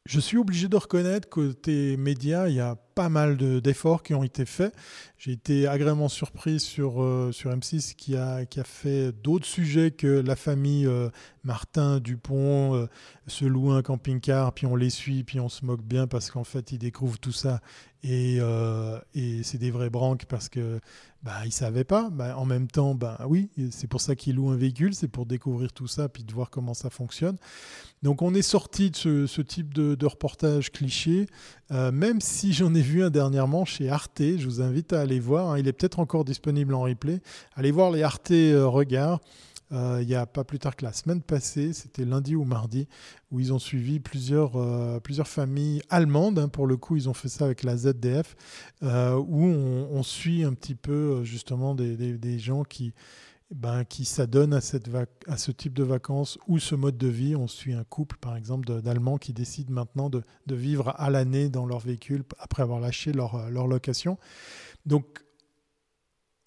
je suis obligé de reconnaître côté médias, il y a pas mal d'efforts qui ont été faits. J'ai été agréablement surpris sur, euh, sur M6 qui a, qui a fait d'autres sujets que la famille euh, Martin Dupont se loue un camping-car, puis on les suit, puis on se moque bien parce qu'en fait ils découvrent tout ça et, et c'est des vrais branques parce que bah, ils ne savaient pas. Bah, en même temps, bah, oui, c'est pour ça qu'ils louent un véhicule, c'est pour découvrir tout ça, puis de voir comment ça fonctionne. Donc on est sorti de ce, type de, reportage cliché, euh, même si j'en ai vu un dernièrement chez Arte, je vous invite à aller voir, hein. il est peut-être encore disponible en replay, allez voir les Arte euh, Regards. Euh, il n'y a pas plus tard que la semaine passée, c'était lundi ou mardi, où ils ont suivi plusieurs, euh, plusieurs familles allemandes. Hein, pour le coup, ils ont fait ça avec la ZDF, où on, suit un petit peu justement des, des, gens qui, ben, qui s'adonnent à, à ce type de vacances ou ce mode de vie. On suit un couple, par exemple, d'Allemands qui décident maintenant de, vivre à l'année dans leur véhicule après avoir lâché leur, leur location. Donc,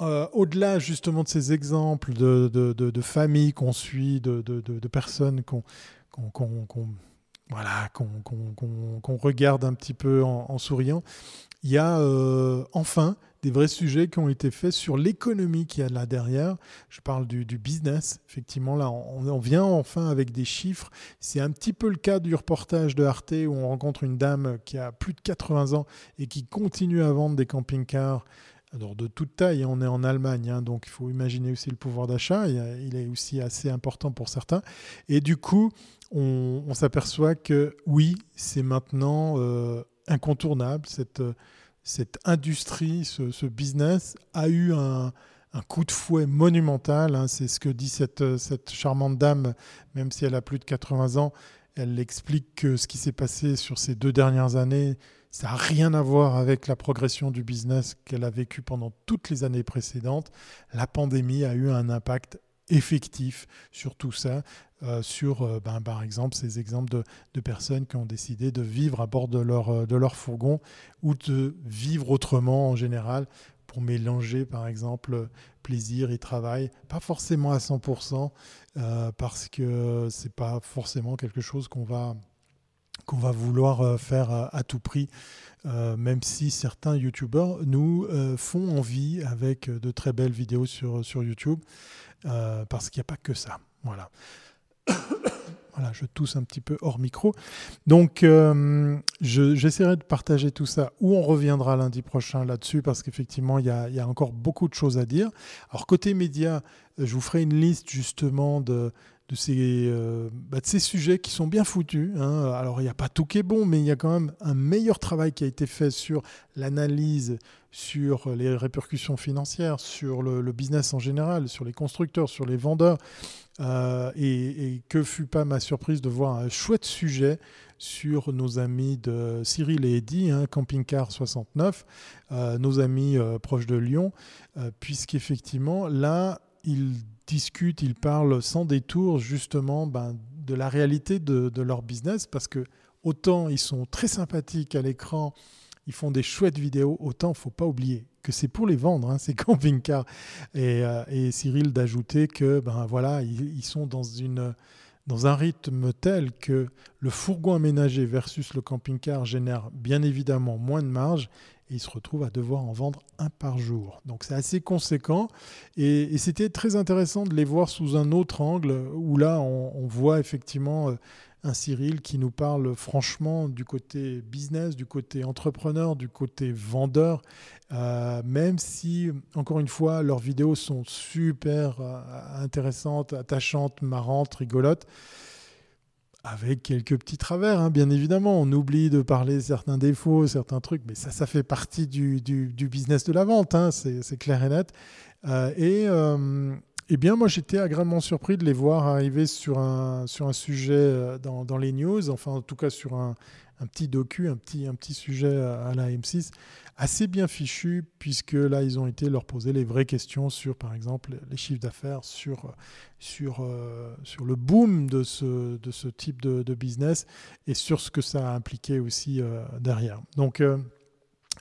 euh, au-delà justement de ces exemples de, de, familles qu'on suit, de, personnes qu'on voilà, qu'on regarde un petit peu en, souriant, il y a euh, enfin des vrais sujets qui ont été faits sur l'économie qu'il y a là derrière. Je parle du, business. Effectivement, là, on, vient enfin avec des chiffres. C'est un petit peu le cas du reportage de Arte où on rencontre une dame qui a plus de 80 ans et qui continue à vendre des camping-cars de toute taille, on est en Allemagne, hein, donc il faut imaginer aussi le pouvoir d'achat, il est aussi assez important pour certains. Et du coup, on, s'aperçoit que oui, c'est maintenant euh, incontournable, cette, cette industrie, ce, business a eu un, coup de fouet monumental, hein. c'est ce que dit cette, cette charmante dame, même si elle a plus de 80 ans, elle explique que ce qui s'est passé sur ces deux dernières années, ça n'a rien à voir avec la progression du business qu'elle a vécu pendant toutes les années précédentes. La pandémie a eu un impact effectif sur tout ça, euh, sur euh, ben, par exemple ces exemples de, personnes qui ont décidé de vivre à bord de leur, euh, de leur fourgon ou de vivre autrement en général pour mélanger par exemple plaisir et travail, pas forcément à 100% parce que c'est pas forcément quelque chose qu'on va qu'on va vouloir faire à, tout prix, même si certains youtubeurs nous font envie avec de très belles vidéos sur, sur YouTube, parce qu'il n'y a pas que ça. Voilà. voilà, je tousse un petit peu hors micro. Donc, j'essaierai de partager tout ça, ou on reviendra lundi prochain là-dessus, parce qu'effectivement, il y a, encore beaucoup de choses à dire. Alors, côté média, je vous ferai une liste justement de, euh, bah, ces sujets qui sont bien foutus. Hein. Alors il n'y a pas tout qui est bon, mais il y a quand même un meilleur travail qui a été fait sur l'analyse sur les répercussions financières, sur le, business en général, sur les constructeurs, sur les vendeurs. Euh, et, que fut pas ma surprise de voir un chouette sujet sur nos amis de Cyril et Eddy, hein, Camping Car 69, euh, nos amis euh, proches de Lyon, puisqu'effectivement, là, ils discutent, ils parlent sans détour justement ben, de la réalité de, de, leur business, parce que autant ils sont très sympathiques à l'écran, ils font des chouettes vidéos, autant faut pas oublier que c'est pour les vendre, hein, ces camping-cars. Et, euh, et, Cyril d'ajouter que ben voilà, ils, sont dans une dans un rythme tel que le fourgon aménagé versus le camping-car génère bien évidemment moins de marge et ils se retrouvent à devoir en vendre un par jour. Donc c'est assez conséquent et, c'était très intéressant de les voir sous un autre angle où là on, on voit effectivement euh, un Cyril qui nous parle franchement du côté business, du côté entrepreneur, du côté vendeur, euh, même si, encore une fois, leurs vidéos sont super euh, intéressantes, attachantes, marrantes, rigolotes avec quelques petits travers, hein, bien évidemment. On oublie de parler certains défauts, certains trucs, mais ça, ça fait partie du, business de la vente, hein, c'est clair et net. Euh, et, eh bien, moi, j'étais agréablement surpris de les voir arriver sur un, sur un sujet euh, dans, dans les news, enfin, en tout cas, sur un, un petit docu, un petit, un petit sujet à la M6, assez bien fichu, puisque là, ils ont été leur poser les vraies questions sur, par exemple, les chiffres d'affaires, sur, sur, euh, sur le boom de ce, de ce type de, business et sur ce que ça a impliqué aussi euh, derrière. Donc,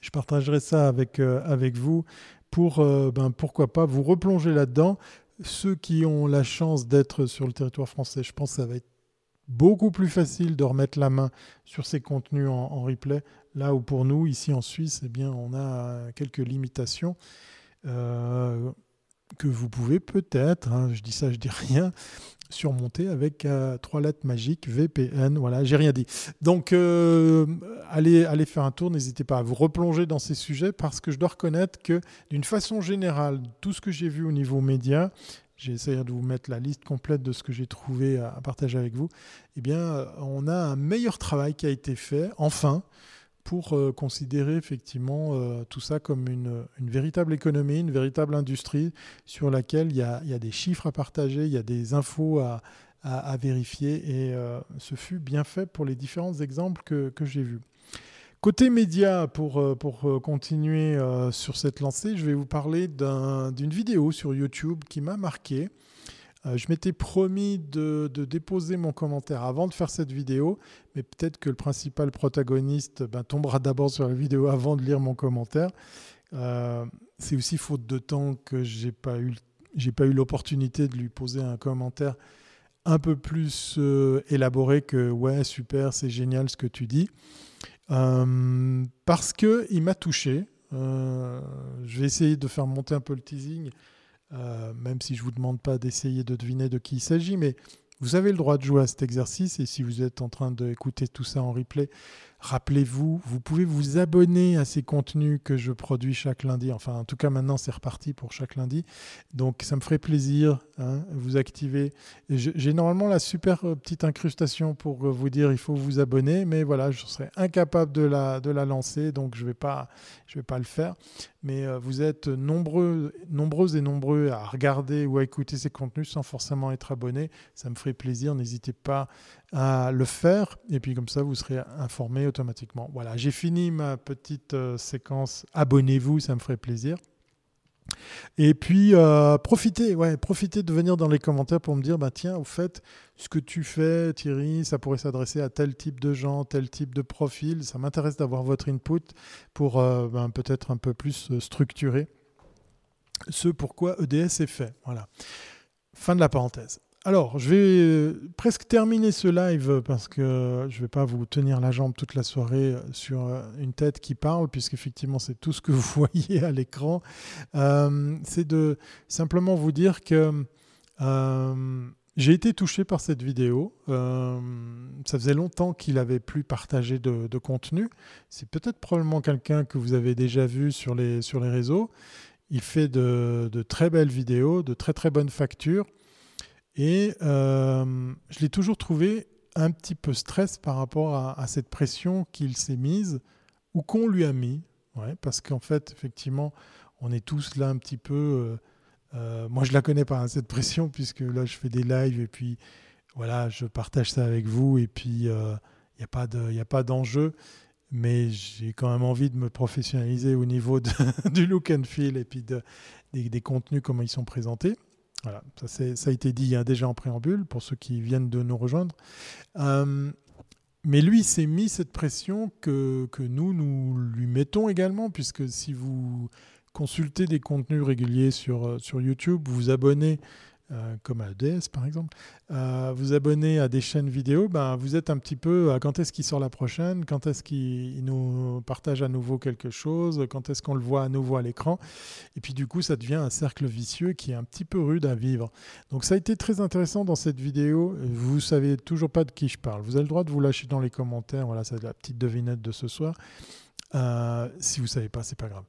je partagerai ça avec, avec vous pour, ben, pourquoi pas, vous replonger là-dedans ceux qui ont la chance d'être sur le territoire français, je pense que ça va être beaucoup plus facile de remettre la main sur ces contenus en, replay. Là où pour nous, ici en Suisse, eh bien, on a quelques limitations. Euh, que vous pouvez peut-être, hein, je dis ça, je dis rien, surmonter avec euh, trois lettres magiques VPN. Voilà, j'ai rien dit. Donc, euh, allez, allez faire un tour. N'hésitez pas à vous replonger dans ces sujets parce que je dois reconnaître que, d'une façon générale, tout ce que j'ai vu au niveau média, j'ai essayé de vous mettre la liste complète de ce que j'ai trouvé à, partager avec vous. Eh bien, on a un meilleur travail qui a été fait, enfin, pour euh, considérer effectivement euh, tout ça comme une, véritable économie, une véritable industrie sur laquelle il y, a, des chiffres à partager, il y a des infos à, vérifier et euh, ce fut bien fait pour les différents exemples que, j'ai vus. Côté média, pour, pour continuer sur cette lancée, je vais vous parler d'une vidéo sur YouTube qui m'a marqué. Euh, je m'étais promis de, déposer mon commentaire avant de faire cette vidéo, mais peut-être que le principal protagoniste ben, tombera d'abord sur la vidéo avant de lire mon commentaire. Euh, c'est aussi faute de temps que j'ai pas eu pas eu l'opportunité de lui poser un commentaire un peu plus euh, élaboré que ouais super c'est génial ce que tu dis parce que il m'a touché. je vais essayer de faire monter un peu le teasing euh, même si je ne vous demande pas d'essayer de deviner de qui il s'agit, mais vous avez le droit de jouer à cet exercice et si vous êtes en train d'écouter tout ça en replay, Rappelez-vous, vous pouvez vous abonner à ces contenus que je produis chaque lundi. Enfin, en tout cas, maintenant, c'est reparti pour chaque lundi. Donc, ça me ferait plaisir, hein, vous activer. J'ai normalement la super euh, petite incrustation pour euh, vous dire il faut vous abonner, mais voilà, je serais incapable de la, de la lancer, donc je ne vais, pas, vais pas le faire. Mais euh, vous êtes nombreux, nombreuses et nombreux à regarder ou à écouter ces contenus sans forcément être abonné. Ça me ferait plaisir. N'hésitez pas à le faire et puis comme ça vous serez informé automatiquement. Voilà, j'ai fini ma petite euh, séquence. Abonnez-vous, ça me ferait plaisir. Et puis euh, profitez, ouais, profitez de venir dans les commentaires pour me dire bah tiens, au fait, ce que tu fais, Thierry, ça pourrait s'adresser à tel type de gens, tel type de profil. Ça m'intéresse d'avoir votre input pour euh, ben, peut-être un peu plus structurer ce pourquoi EDS est fait. Voilà. Fin de la parenthèse. Alors, je vais euh, presque terminer ce live parce que je ne vais pas vous tenir la jambe toute la soirée euh, sur euh, une tête qui parle, puisqu'effectivement, c'est tout ce que vous voyez à l'écran. c'est de simplement vous dire que j'ai été touché par cette vidéo. ça faisait longtemps qu'il avait plus partagé de, contenu. C'est peut-être probablement quelqu'un que vous avez déjà vu sur les, sur les réseaux. Il fait de, de très belles vidéos, de très très bonnes factures. Et euh, je l'ai toujours trouvé un petit peu stress par rapport à, cette pression qu'il s'est mise ou qu'on lui a mis. Ouais, parce qu'en fait, effectivement, on est tous là un petit peu. moi, je la connais pas, hein, cette pression, puisque là, je fais des lives et puis voilà, je partage ça avec vous et puis il n'y a pas de, d'enjeu mais j'ai quand même envie de me professionnaliser au niveau du look and feel et puis de, des, contenus, comment ils sont présentés. Voilà, ça, a été dit déjà en préambule pour ceux qui viennent de nous rejoindre. Euh, mais lui s'est mis cette pression que, que, nous, nous lui mettons également, puisque si vous consultez des contenus réguliers sur, sur YouTube, vous vous abonnez euh, comme à EDS par exemple, euh, vous abonner à des chaînes vidéo, ben, vous êtes un petit peu à quand est-ce qu'il sort la prochaine, quand est-ce qu'il nous partage à nouveau quelque chose, quand est-ce qu'on le voit à nouveau à l'écran? Et puis du coup, ça devient un cercle vicieux qui est un petit peu rude à vivre. Donc ça a été très intéressant dans cette vidéo. Vous savez toujours pas de qui je parle. Vous avez le droit de vous lâcher dans les commentaires. Voilà, c'est la petite devinette de ce soir. Euh, si vous savez pas, c'est pas grave.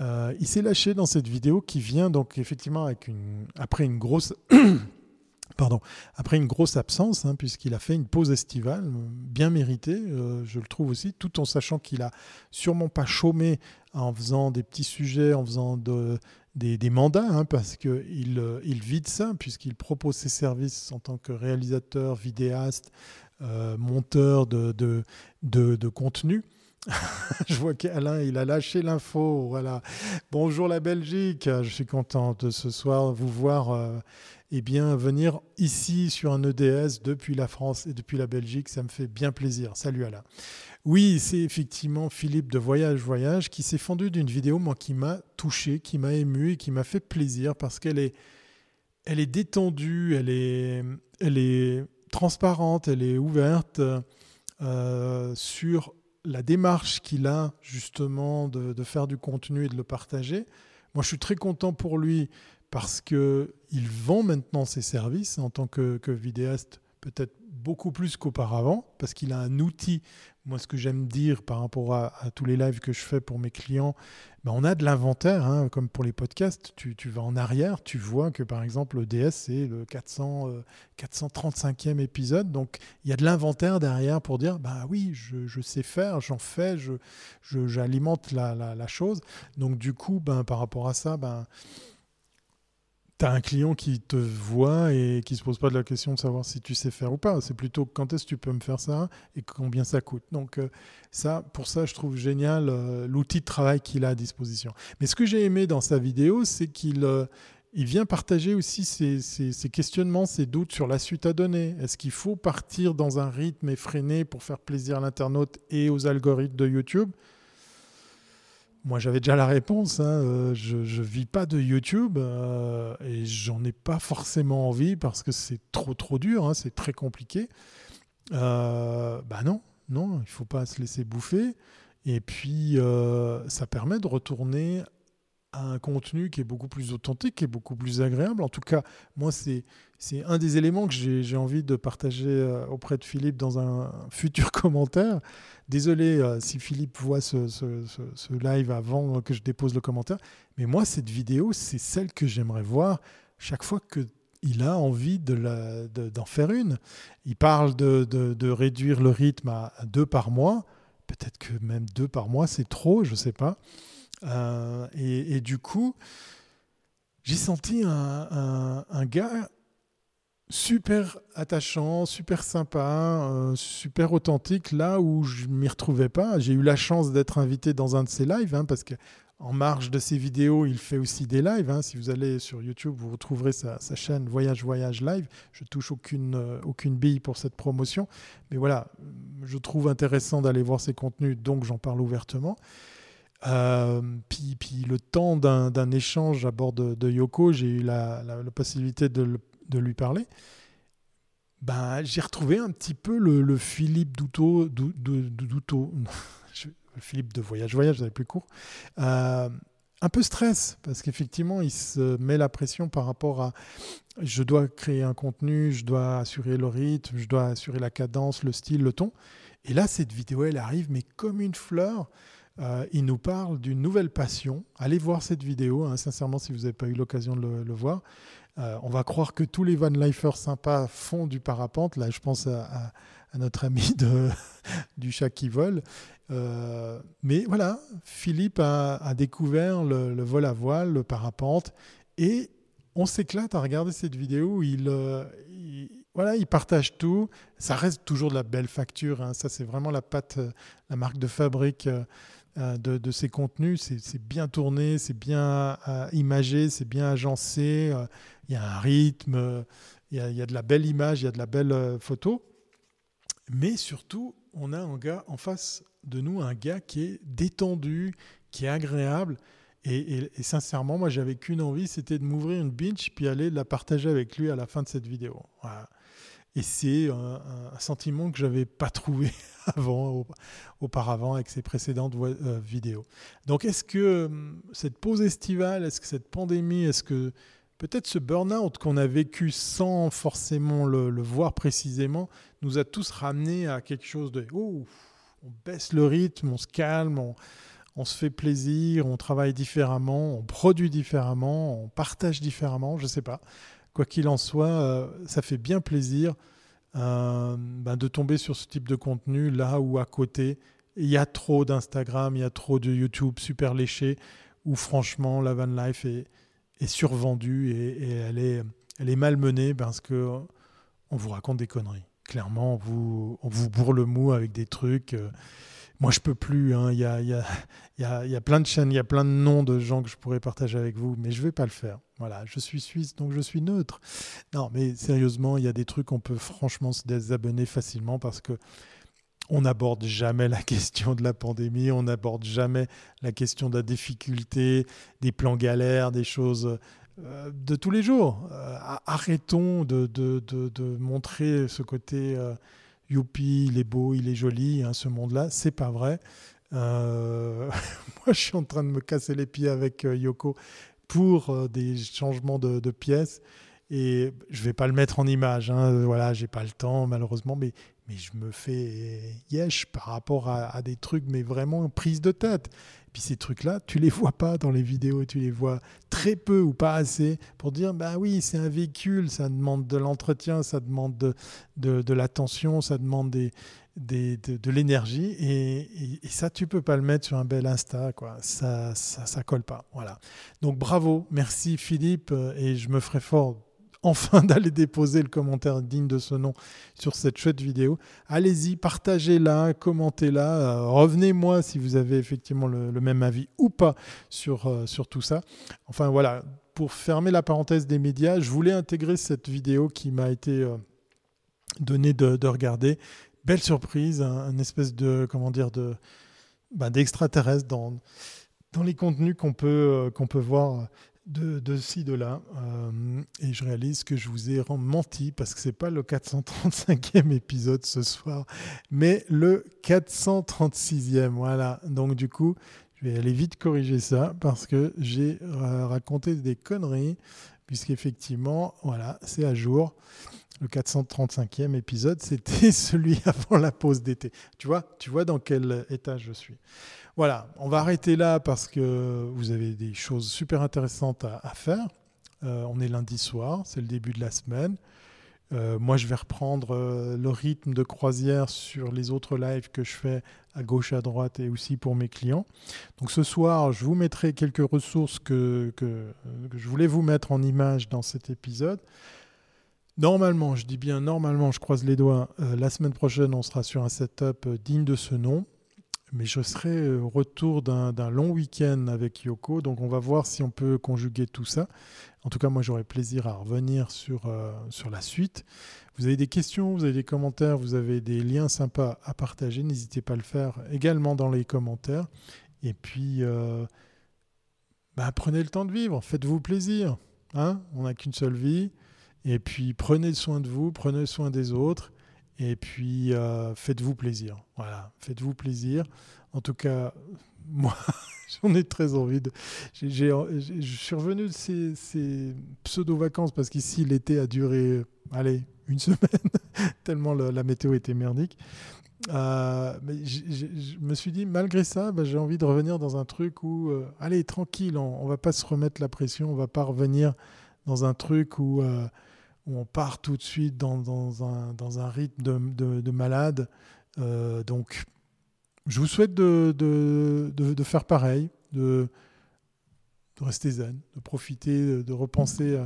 Euh, il s'est lâché dans cette vidéo qui vient donc effectivement après une grosse pardon, après une grosse absence, hein, puisqu'il a fait une pause estivale bien méritée, euh, je le trouve aussi, tout en sachant qu'il a sûrement pas chômé en faisant des petits sujets, en faisant des, mandats, hein, parce qu'il euh, il vit de ça, puisqu'il propose ses services en tant que réalisateur, vidéaste, monteur de contenu. je vois qu'Alain, il a lâché l'info. Voilà. Bonjour la Belgique. Je suis content de ce soir vous voir euh, eh bien, venir ici sur un EDS depuis la France et depuis la Belgique. Ça me fait bien plaisir. Salut Alain. Oui, c'est effectivement Philippe de Voyage Voyage qui s'est fendu d'une vidéo qui m'a touché, qui m'a ému et qui m'a fait plaisir parce qu'elle est, elle est détendue, elle est, elle est transparente, elle est ouverte euh, sur la démarche qu'il a justement de, faire du contenu et de le partager, moi je suis très content pour lui parce qu'il vend maintenant ses services en tant que, que vidéaste peut-être beaucoup plus qu'auparavant, parce qu'il a un outil. Moi, ce que j'aime dire par rapport à, tous les lives que je fais pour mes clients, ben on a de l'inventaire, hein, comme pour les podcasts. Tu, vas en arrière, tu vois que par exemple, le DS, c'est le 400, 435e euh, épisode. Donc, il y a de l'inventaire derrière pour dire, bah oui, je, sais faire, j'en fais, j'alimente je, la, la, la, chose. Donc, du coup, ben, par rapport à ça, ben, tu un client qui te voit et qui se pose pas de la question de savoir si tu sais faire ou pas. C'est plutôt quand est-ce que tu peux me faire ça et combien ça coûte. Donc euh, ça, pour ça, je trouve génial euh, l'outil de travail qu'il a à disposition. Mais ce que j'ai aimé dans sa vidéo, c'est qu'il euh, il vient partager aussi ses, ses, questionnements, ses doutes sur la suite à donner. Est-ce qu'il faut partir dans un rythme effréné pour faire plaisir à l'internaute et aux algorithmes de YouTube? Moi, j'avais déjà la réponse. Hein. Euh, je ne vis pas de YouTube euh, et j'en ai pas forcément envie parce que c'est trop trop dur, hein. c'est très compliqué. Euh, bah non, non, il faut pas se laisser bouffer. Et puis, ça permet de retourner un contenu qui est beaucoup plus authentique, qui est beaucoup plus agréable. En tout cas, moi, c'est, un des éléments que j'ai, envie de partager euh, auprès de Philippe dans un futur commentaire. Désolé euh, si Philippe voit ce, ce, live avant que je dépose le commentaire, mais moi, cette vidéo, c'est celle que j'aimerais voir chaque fois que il a envie de la, d'en faire une. Il parle de, de, réduire le rythme à, à deux par mois. Peut-être que même deux par mois, c'est trop, je ne sais pas. Euh, et, du coup, j'ai senti un, gars super attachant, super sympa, euh, super authentique, là où je m'y retrouvais pas. J'ai eu la chance d'être invité dans un de ses lives, hein, parce que en marge de ses vidéos, il fait aussi des lives. Hein. Si vous allez sur YouTube, vous retrouverez sa, chaîne Voyage Voyage Live. Je touche aucune, euh, aucune bille pour cette promotion. Mais voilà, je trouve intéressant d'aller voir ses contenus, donc j'en parle ouvertement. Euh, puis, puis, le temps d'un échange à bord de, Yoko, j'ai eu la, possibilité de, lui parler. Ben, j'ai retrouvé un petit peu le, Philippe Douto, Douto Philippe de Voyage Voyage, j'avais plus court. Euh, un peu stress, parce qu'effectivement, il se met la pression par rapport à je dois créer un contenu, je dois assurer le rythme, je dois assurer la cadence, le style, le ton. Et là, cette vidéo, elle arrive, mais comme une fleur. Euh, il nous parle d'une nouvelle passion. Allez voir cette vidéo, hein, sincèrement, si vous n'avez pas eu l'occasion de le, voir. Euh, on va croire que tous les van lifers sympas font du parapente. Là, je pense à, notre ami du chat qui vole. Euh, mais voilà, Philippe a, découvert le, vol à voile, le parapente, et on s'éclate à regarder cette vidéo. il, voilà, il partage tout. Ça reste toujours de la belle facture. Hein. Ça, c'est vraiment la patte, la marque de fabrique euh, de, ces contenus. C'est bien tourné, c'est bien euh, imagé, c'est bien agencé. Euh, il y a un rythme, il y a, de la belle image, il y a de la belle photo. Mais surtout, on a un gars en face de nous, un gars qui est détendu, qui est agréable. Et, sincèrement, moi, j'avais qu'une envie, c'était de m'ouvrir une binge puis aller la partager avec lui à la fin de cette vidéo. Voilà. Et c'est un, sentiment que j'avais pas trouvé avant, auparavant, avec ces précédentes euh, vidéos. Donc, est-ce que hum, cette pause estivale, est-ce que cette pandémie, est-ce que peut-être ce burn-out qu'on a vécu sans forcément le, voir précisément, nous a tous ramenés à quelque chose de oh, on baisse le rythme, on se calme, on se fait plaisir, on travaille différemment, on produit différemment, on partage différemment, je ne sais pas quoi qu'il en soit, euh, ça fait bien plaisir euh, ben, de tomber sur ce type de contenu là où à côté, il y a trop d'Instagram, il y a trop de YouTube super léché, où franchement la van life est, survendue et, elle, est, elle est malmenée parce que on vous raconte des conneries. Clairement, on vous, on vous bourre le mou avec des trucs. Moi, je peux plus. Hein. Il, y a, y a, y a, plein de chaînes, il y a plein de noms de gens que je pourrais partager avec vous, mais je ne vais pas le faire. Voilà, je suis suisse, donc je suis neutre. Non, mais sérieusement, il y a des trucs qu'on peut franchement se désabonner facilement parce que on n'aborde jamais la question de la pandémie, on n'aborde jamais la question de la difficulté, des plans galères, des choses euh, de tous les jours. Euh, arrêtons de, de, de, montrer ce côté euh, youpi, il est beau, il est joli, hein, ce monde-là. C'est pas vrai. moi, je suis en train de me casser les pieds avec Yoko pour euh, des changements de, pièces. Et je vais pas le mettre en image, hein. voilà, j'ai pas le temps malheureusement, mais, mais je me fais yesh par rapport à, des trucs, mais vraiment prise de tête. Et puis ces trucs-là, tu les vois pas dans les vidéos, tu les vois très peu ou pas assez pour dire, bah oui, c'est un véhicule, ça demande de l'entretien, ça demande de, de, de l'attention, ça demande des, de, l'énergie et, ça tu peux pas le mettre sur un bel Insta quoi. Ça, ça ça colle pas voilà. Donc bravo merci Philippe euh, et je me ferai fort enfin d'aller déposer le commentaire digne de ce nom sur cette chouette vidéo. Allez-y, partagez-la, commentez-la, euh, revenez-moi si vous avez effectivement le, même avis ou pas sur, euh, sur tout ça. Enfin voilà, pour fermer la parenthèse des médias, je voulais intégrer cette vidéo qui m'a été donnée de, de, regarder belle surprise, un, espèce de comment dire de bah, d'extraterrestre dans dans les contenus qu'on peut euh, qu'on peut voir de, de ci de là euh, et je réalise que je vous ai menti parce que c'est pas le 435e épisode ce soir mais le 436e voilà donc du coup je vais aller vite corriger ça parce que j'ai euh, raconté des conneries puisqu'effectivement voilà c'est à jour le 435e épisode, c'était celui avant la pause d'été. Tu vois, tu vois dans quel état je suis. Voilà, on va arrêter là parce que vous avez des choses super intéressantes à, faire. Euh, on est lundi soir, c'est le début de la semaine. Euh, moi, je vais reprendre euh, le rythme de croisière sur les autres lives que je fais à gauche, à droite et aussi pour mes clients. Donc ce soir, je vous mettrai quelques ressources que, je voulais vous mettre en image dans cet épisode. Normalement, je dis bien normalement, je croise les doigts, la semaine prochaine, on sera sur un setup digne de ce nom. Mais je serai au retour d'un long week-end avec Yoko, donc on va voir si on peut conjuguer tout ça. En tout cas, moi j'aurai plaisir à revenir sur, euh, sur la suite. Vous avez des questions, vous avez des commentaires, vous avez des liens sympas à partager, n'hésitez pas à le faire également dans les commentaires. Et puis, bah, prenez le temps de vivre, faites-vous plaisir. Hein on n'a qu'une seule vie. Et puis prenez soin de vous, prenez soin des autres. Et puis, faites-vous plaisir. Voilà, faites-vous plaisir. En tout cas, moi, j'en ai très envie. De... je suis revenu de ces, ces pseudo-vacances parce qu'ici, l'été a duré, allez, une semaine, tellement la météo était merdique. Euh, mais je me suis dit, malgré ça, bah, j'ai envie de revenir dans un truc où, euh, allez, tranquille, on, ne va pas se remettre la pression, on va pas revenir dans un truc où, euh, où on part tout de suite dans, un, rythme de, de, malade. donc, je vous souhaite de, faire pareil, de, rester zen, de profiter, de, repenser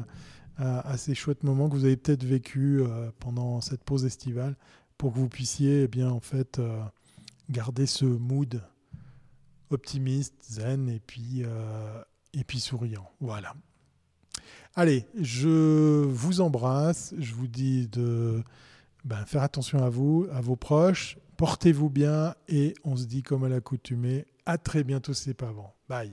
à, ces chouettes moments que vous avez peut-être vécu pendant cette pause estivale pour que vous puissiez eh bien, en fait, euh, garder ce mood optimiste, zen et puis, euh, et puis souriant. Voilà. Allez, je vous embrasse. Je vous dis de ben, faire attention à vous, à vos proches. Portez-vous bien et on se dit comme à l'accoutumée. À très bientôt, c'est pas avant. Bye.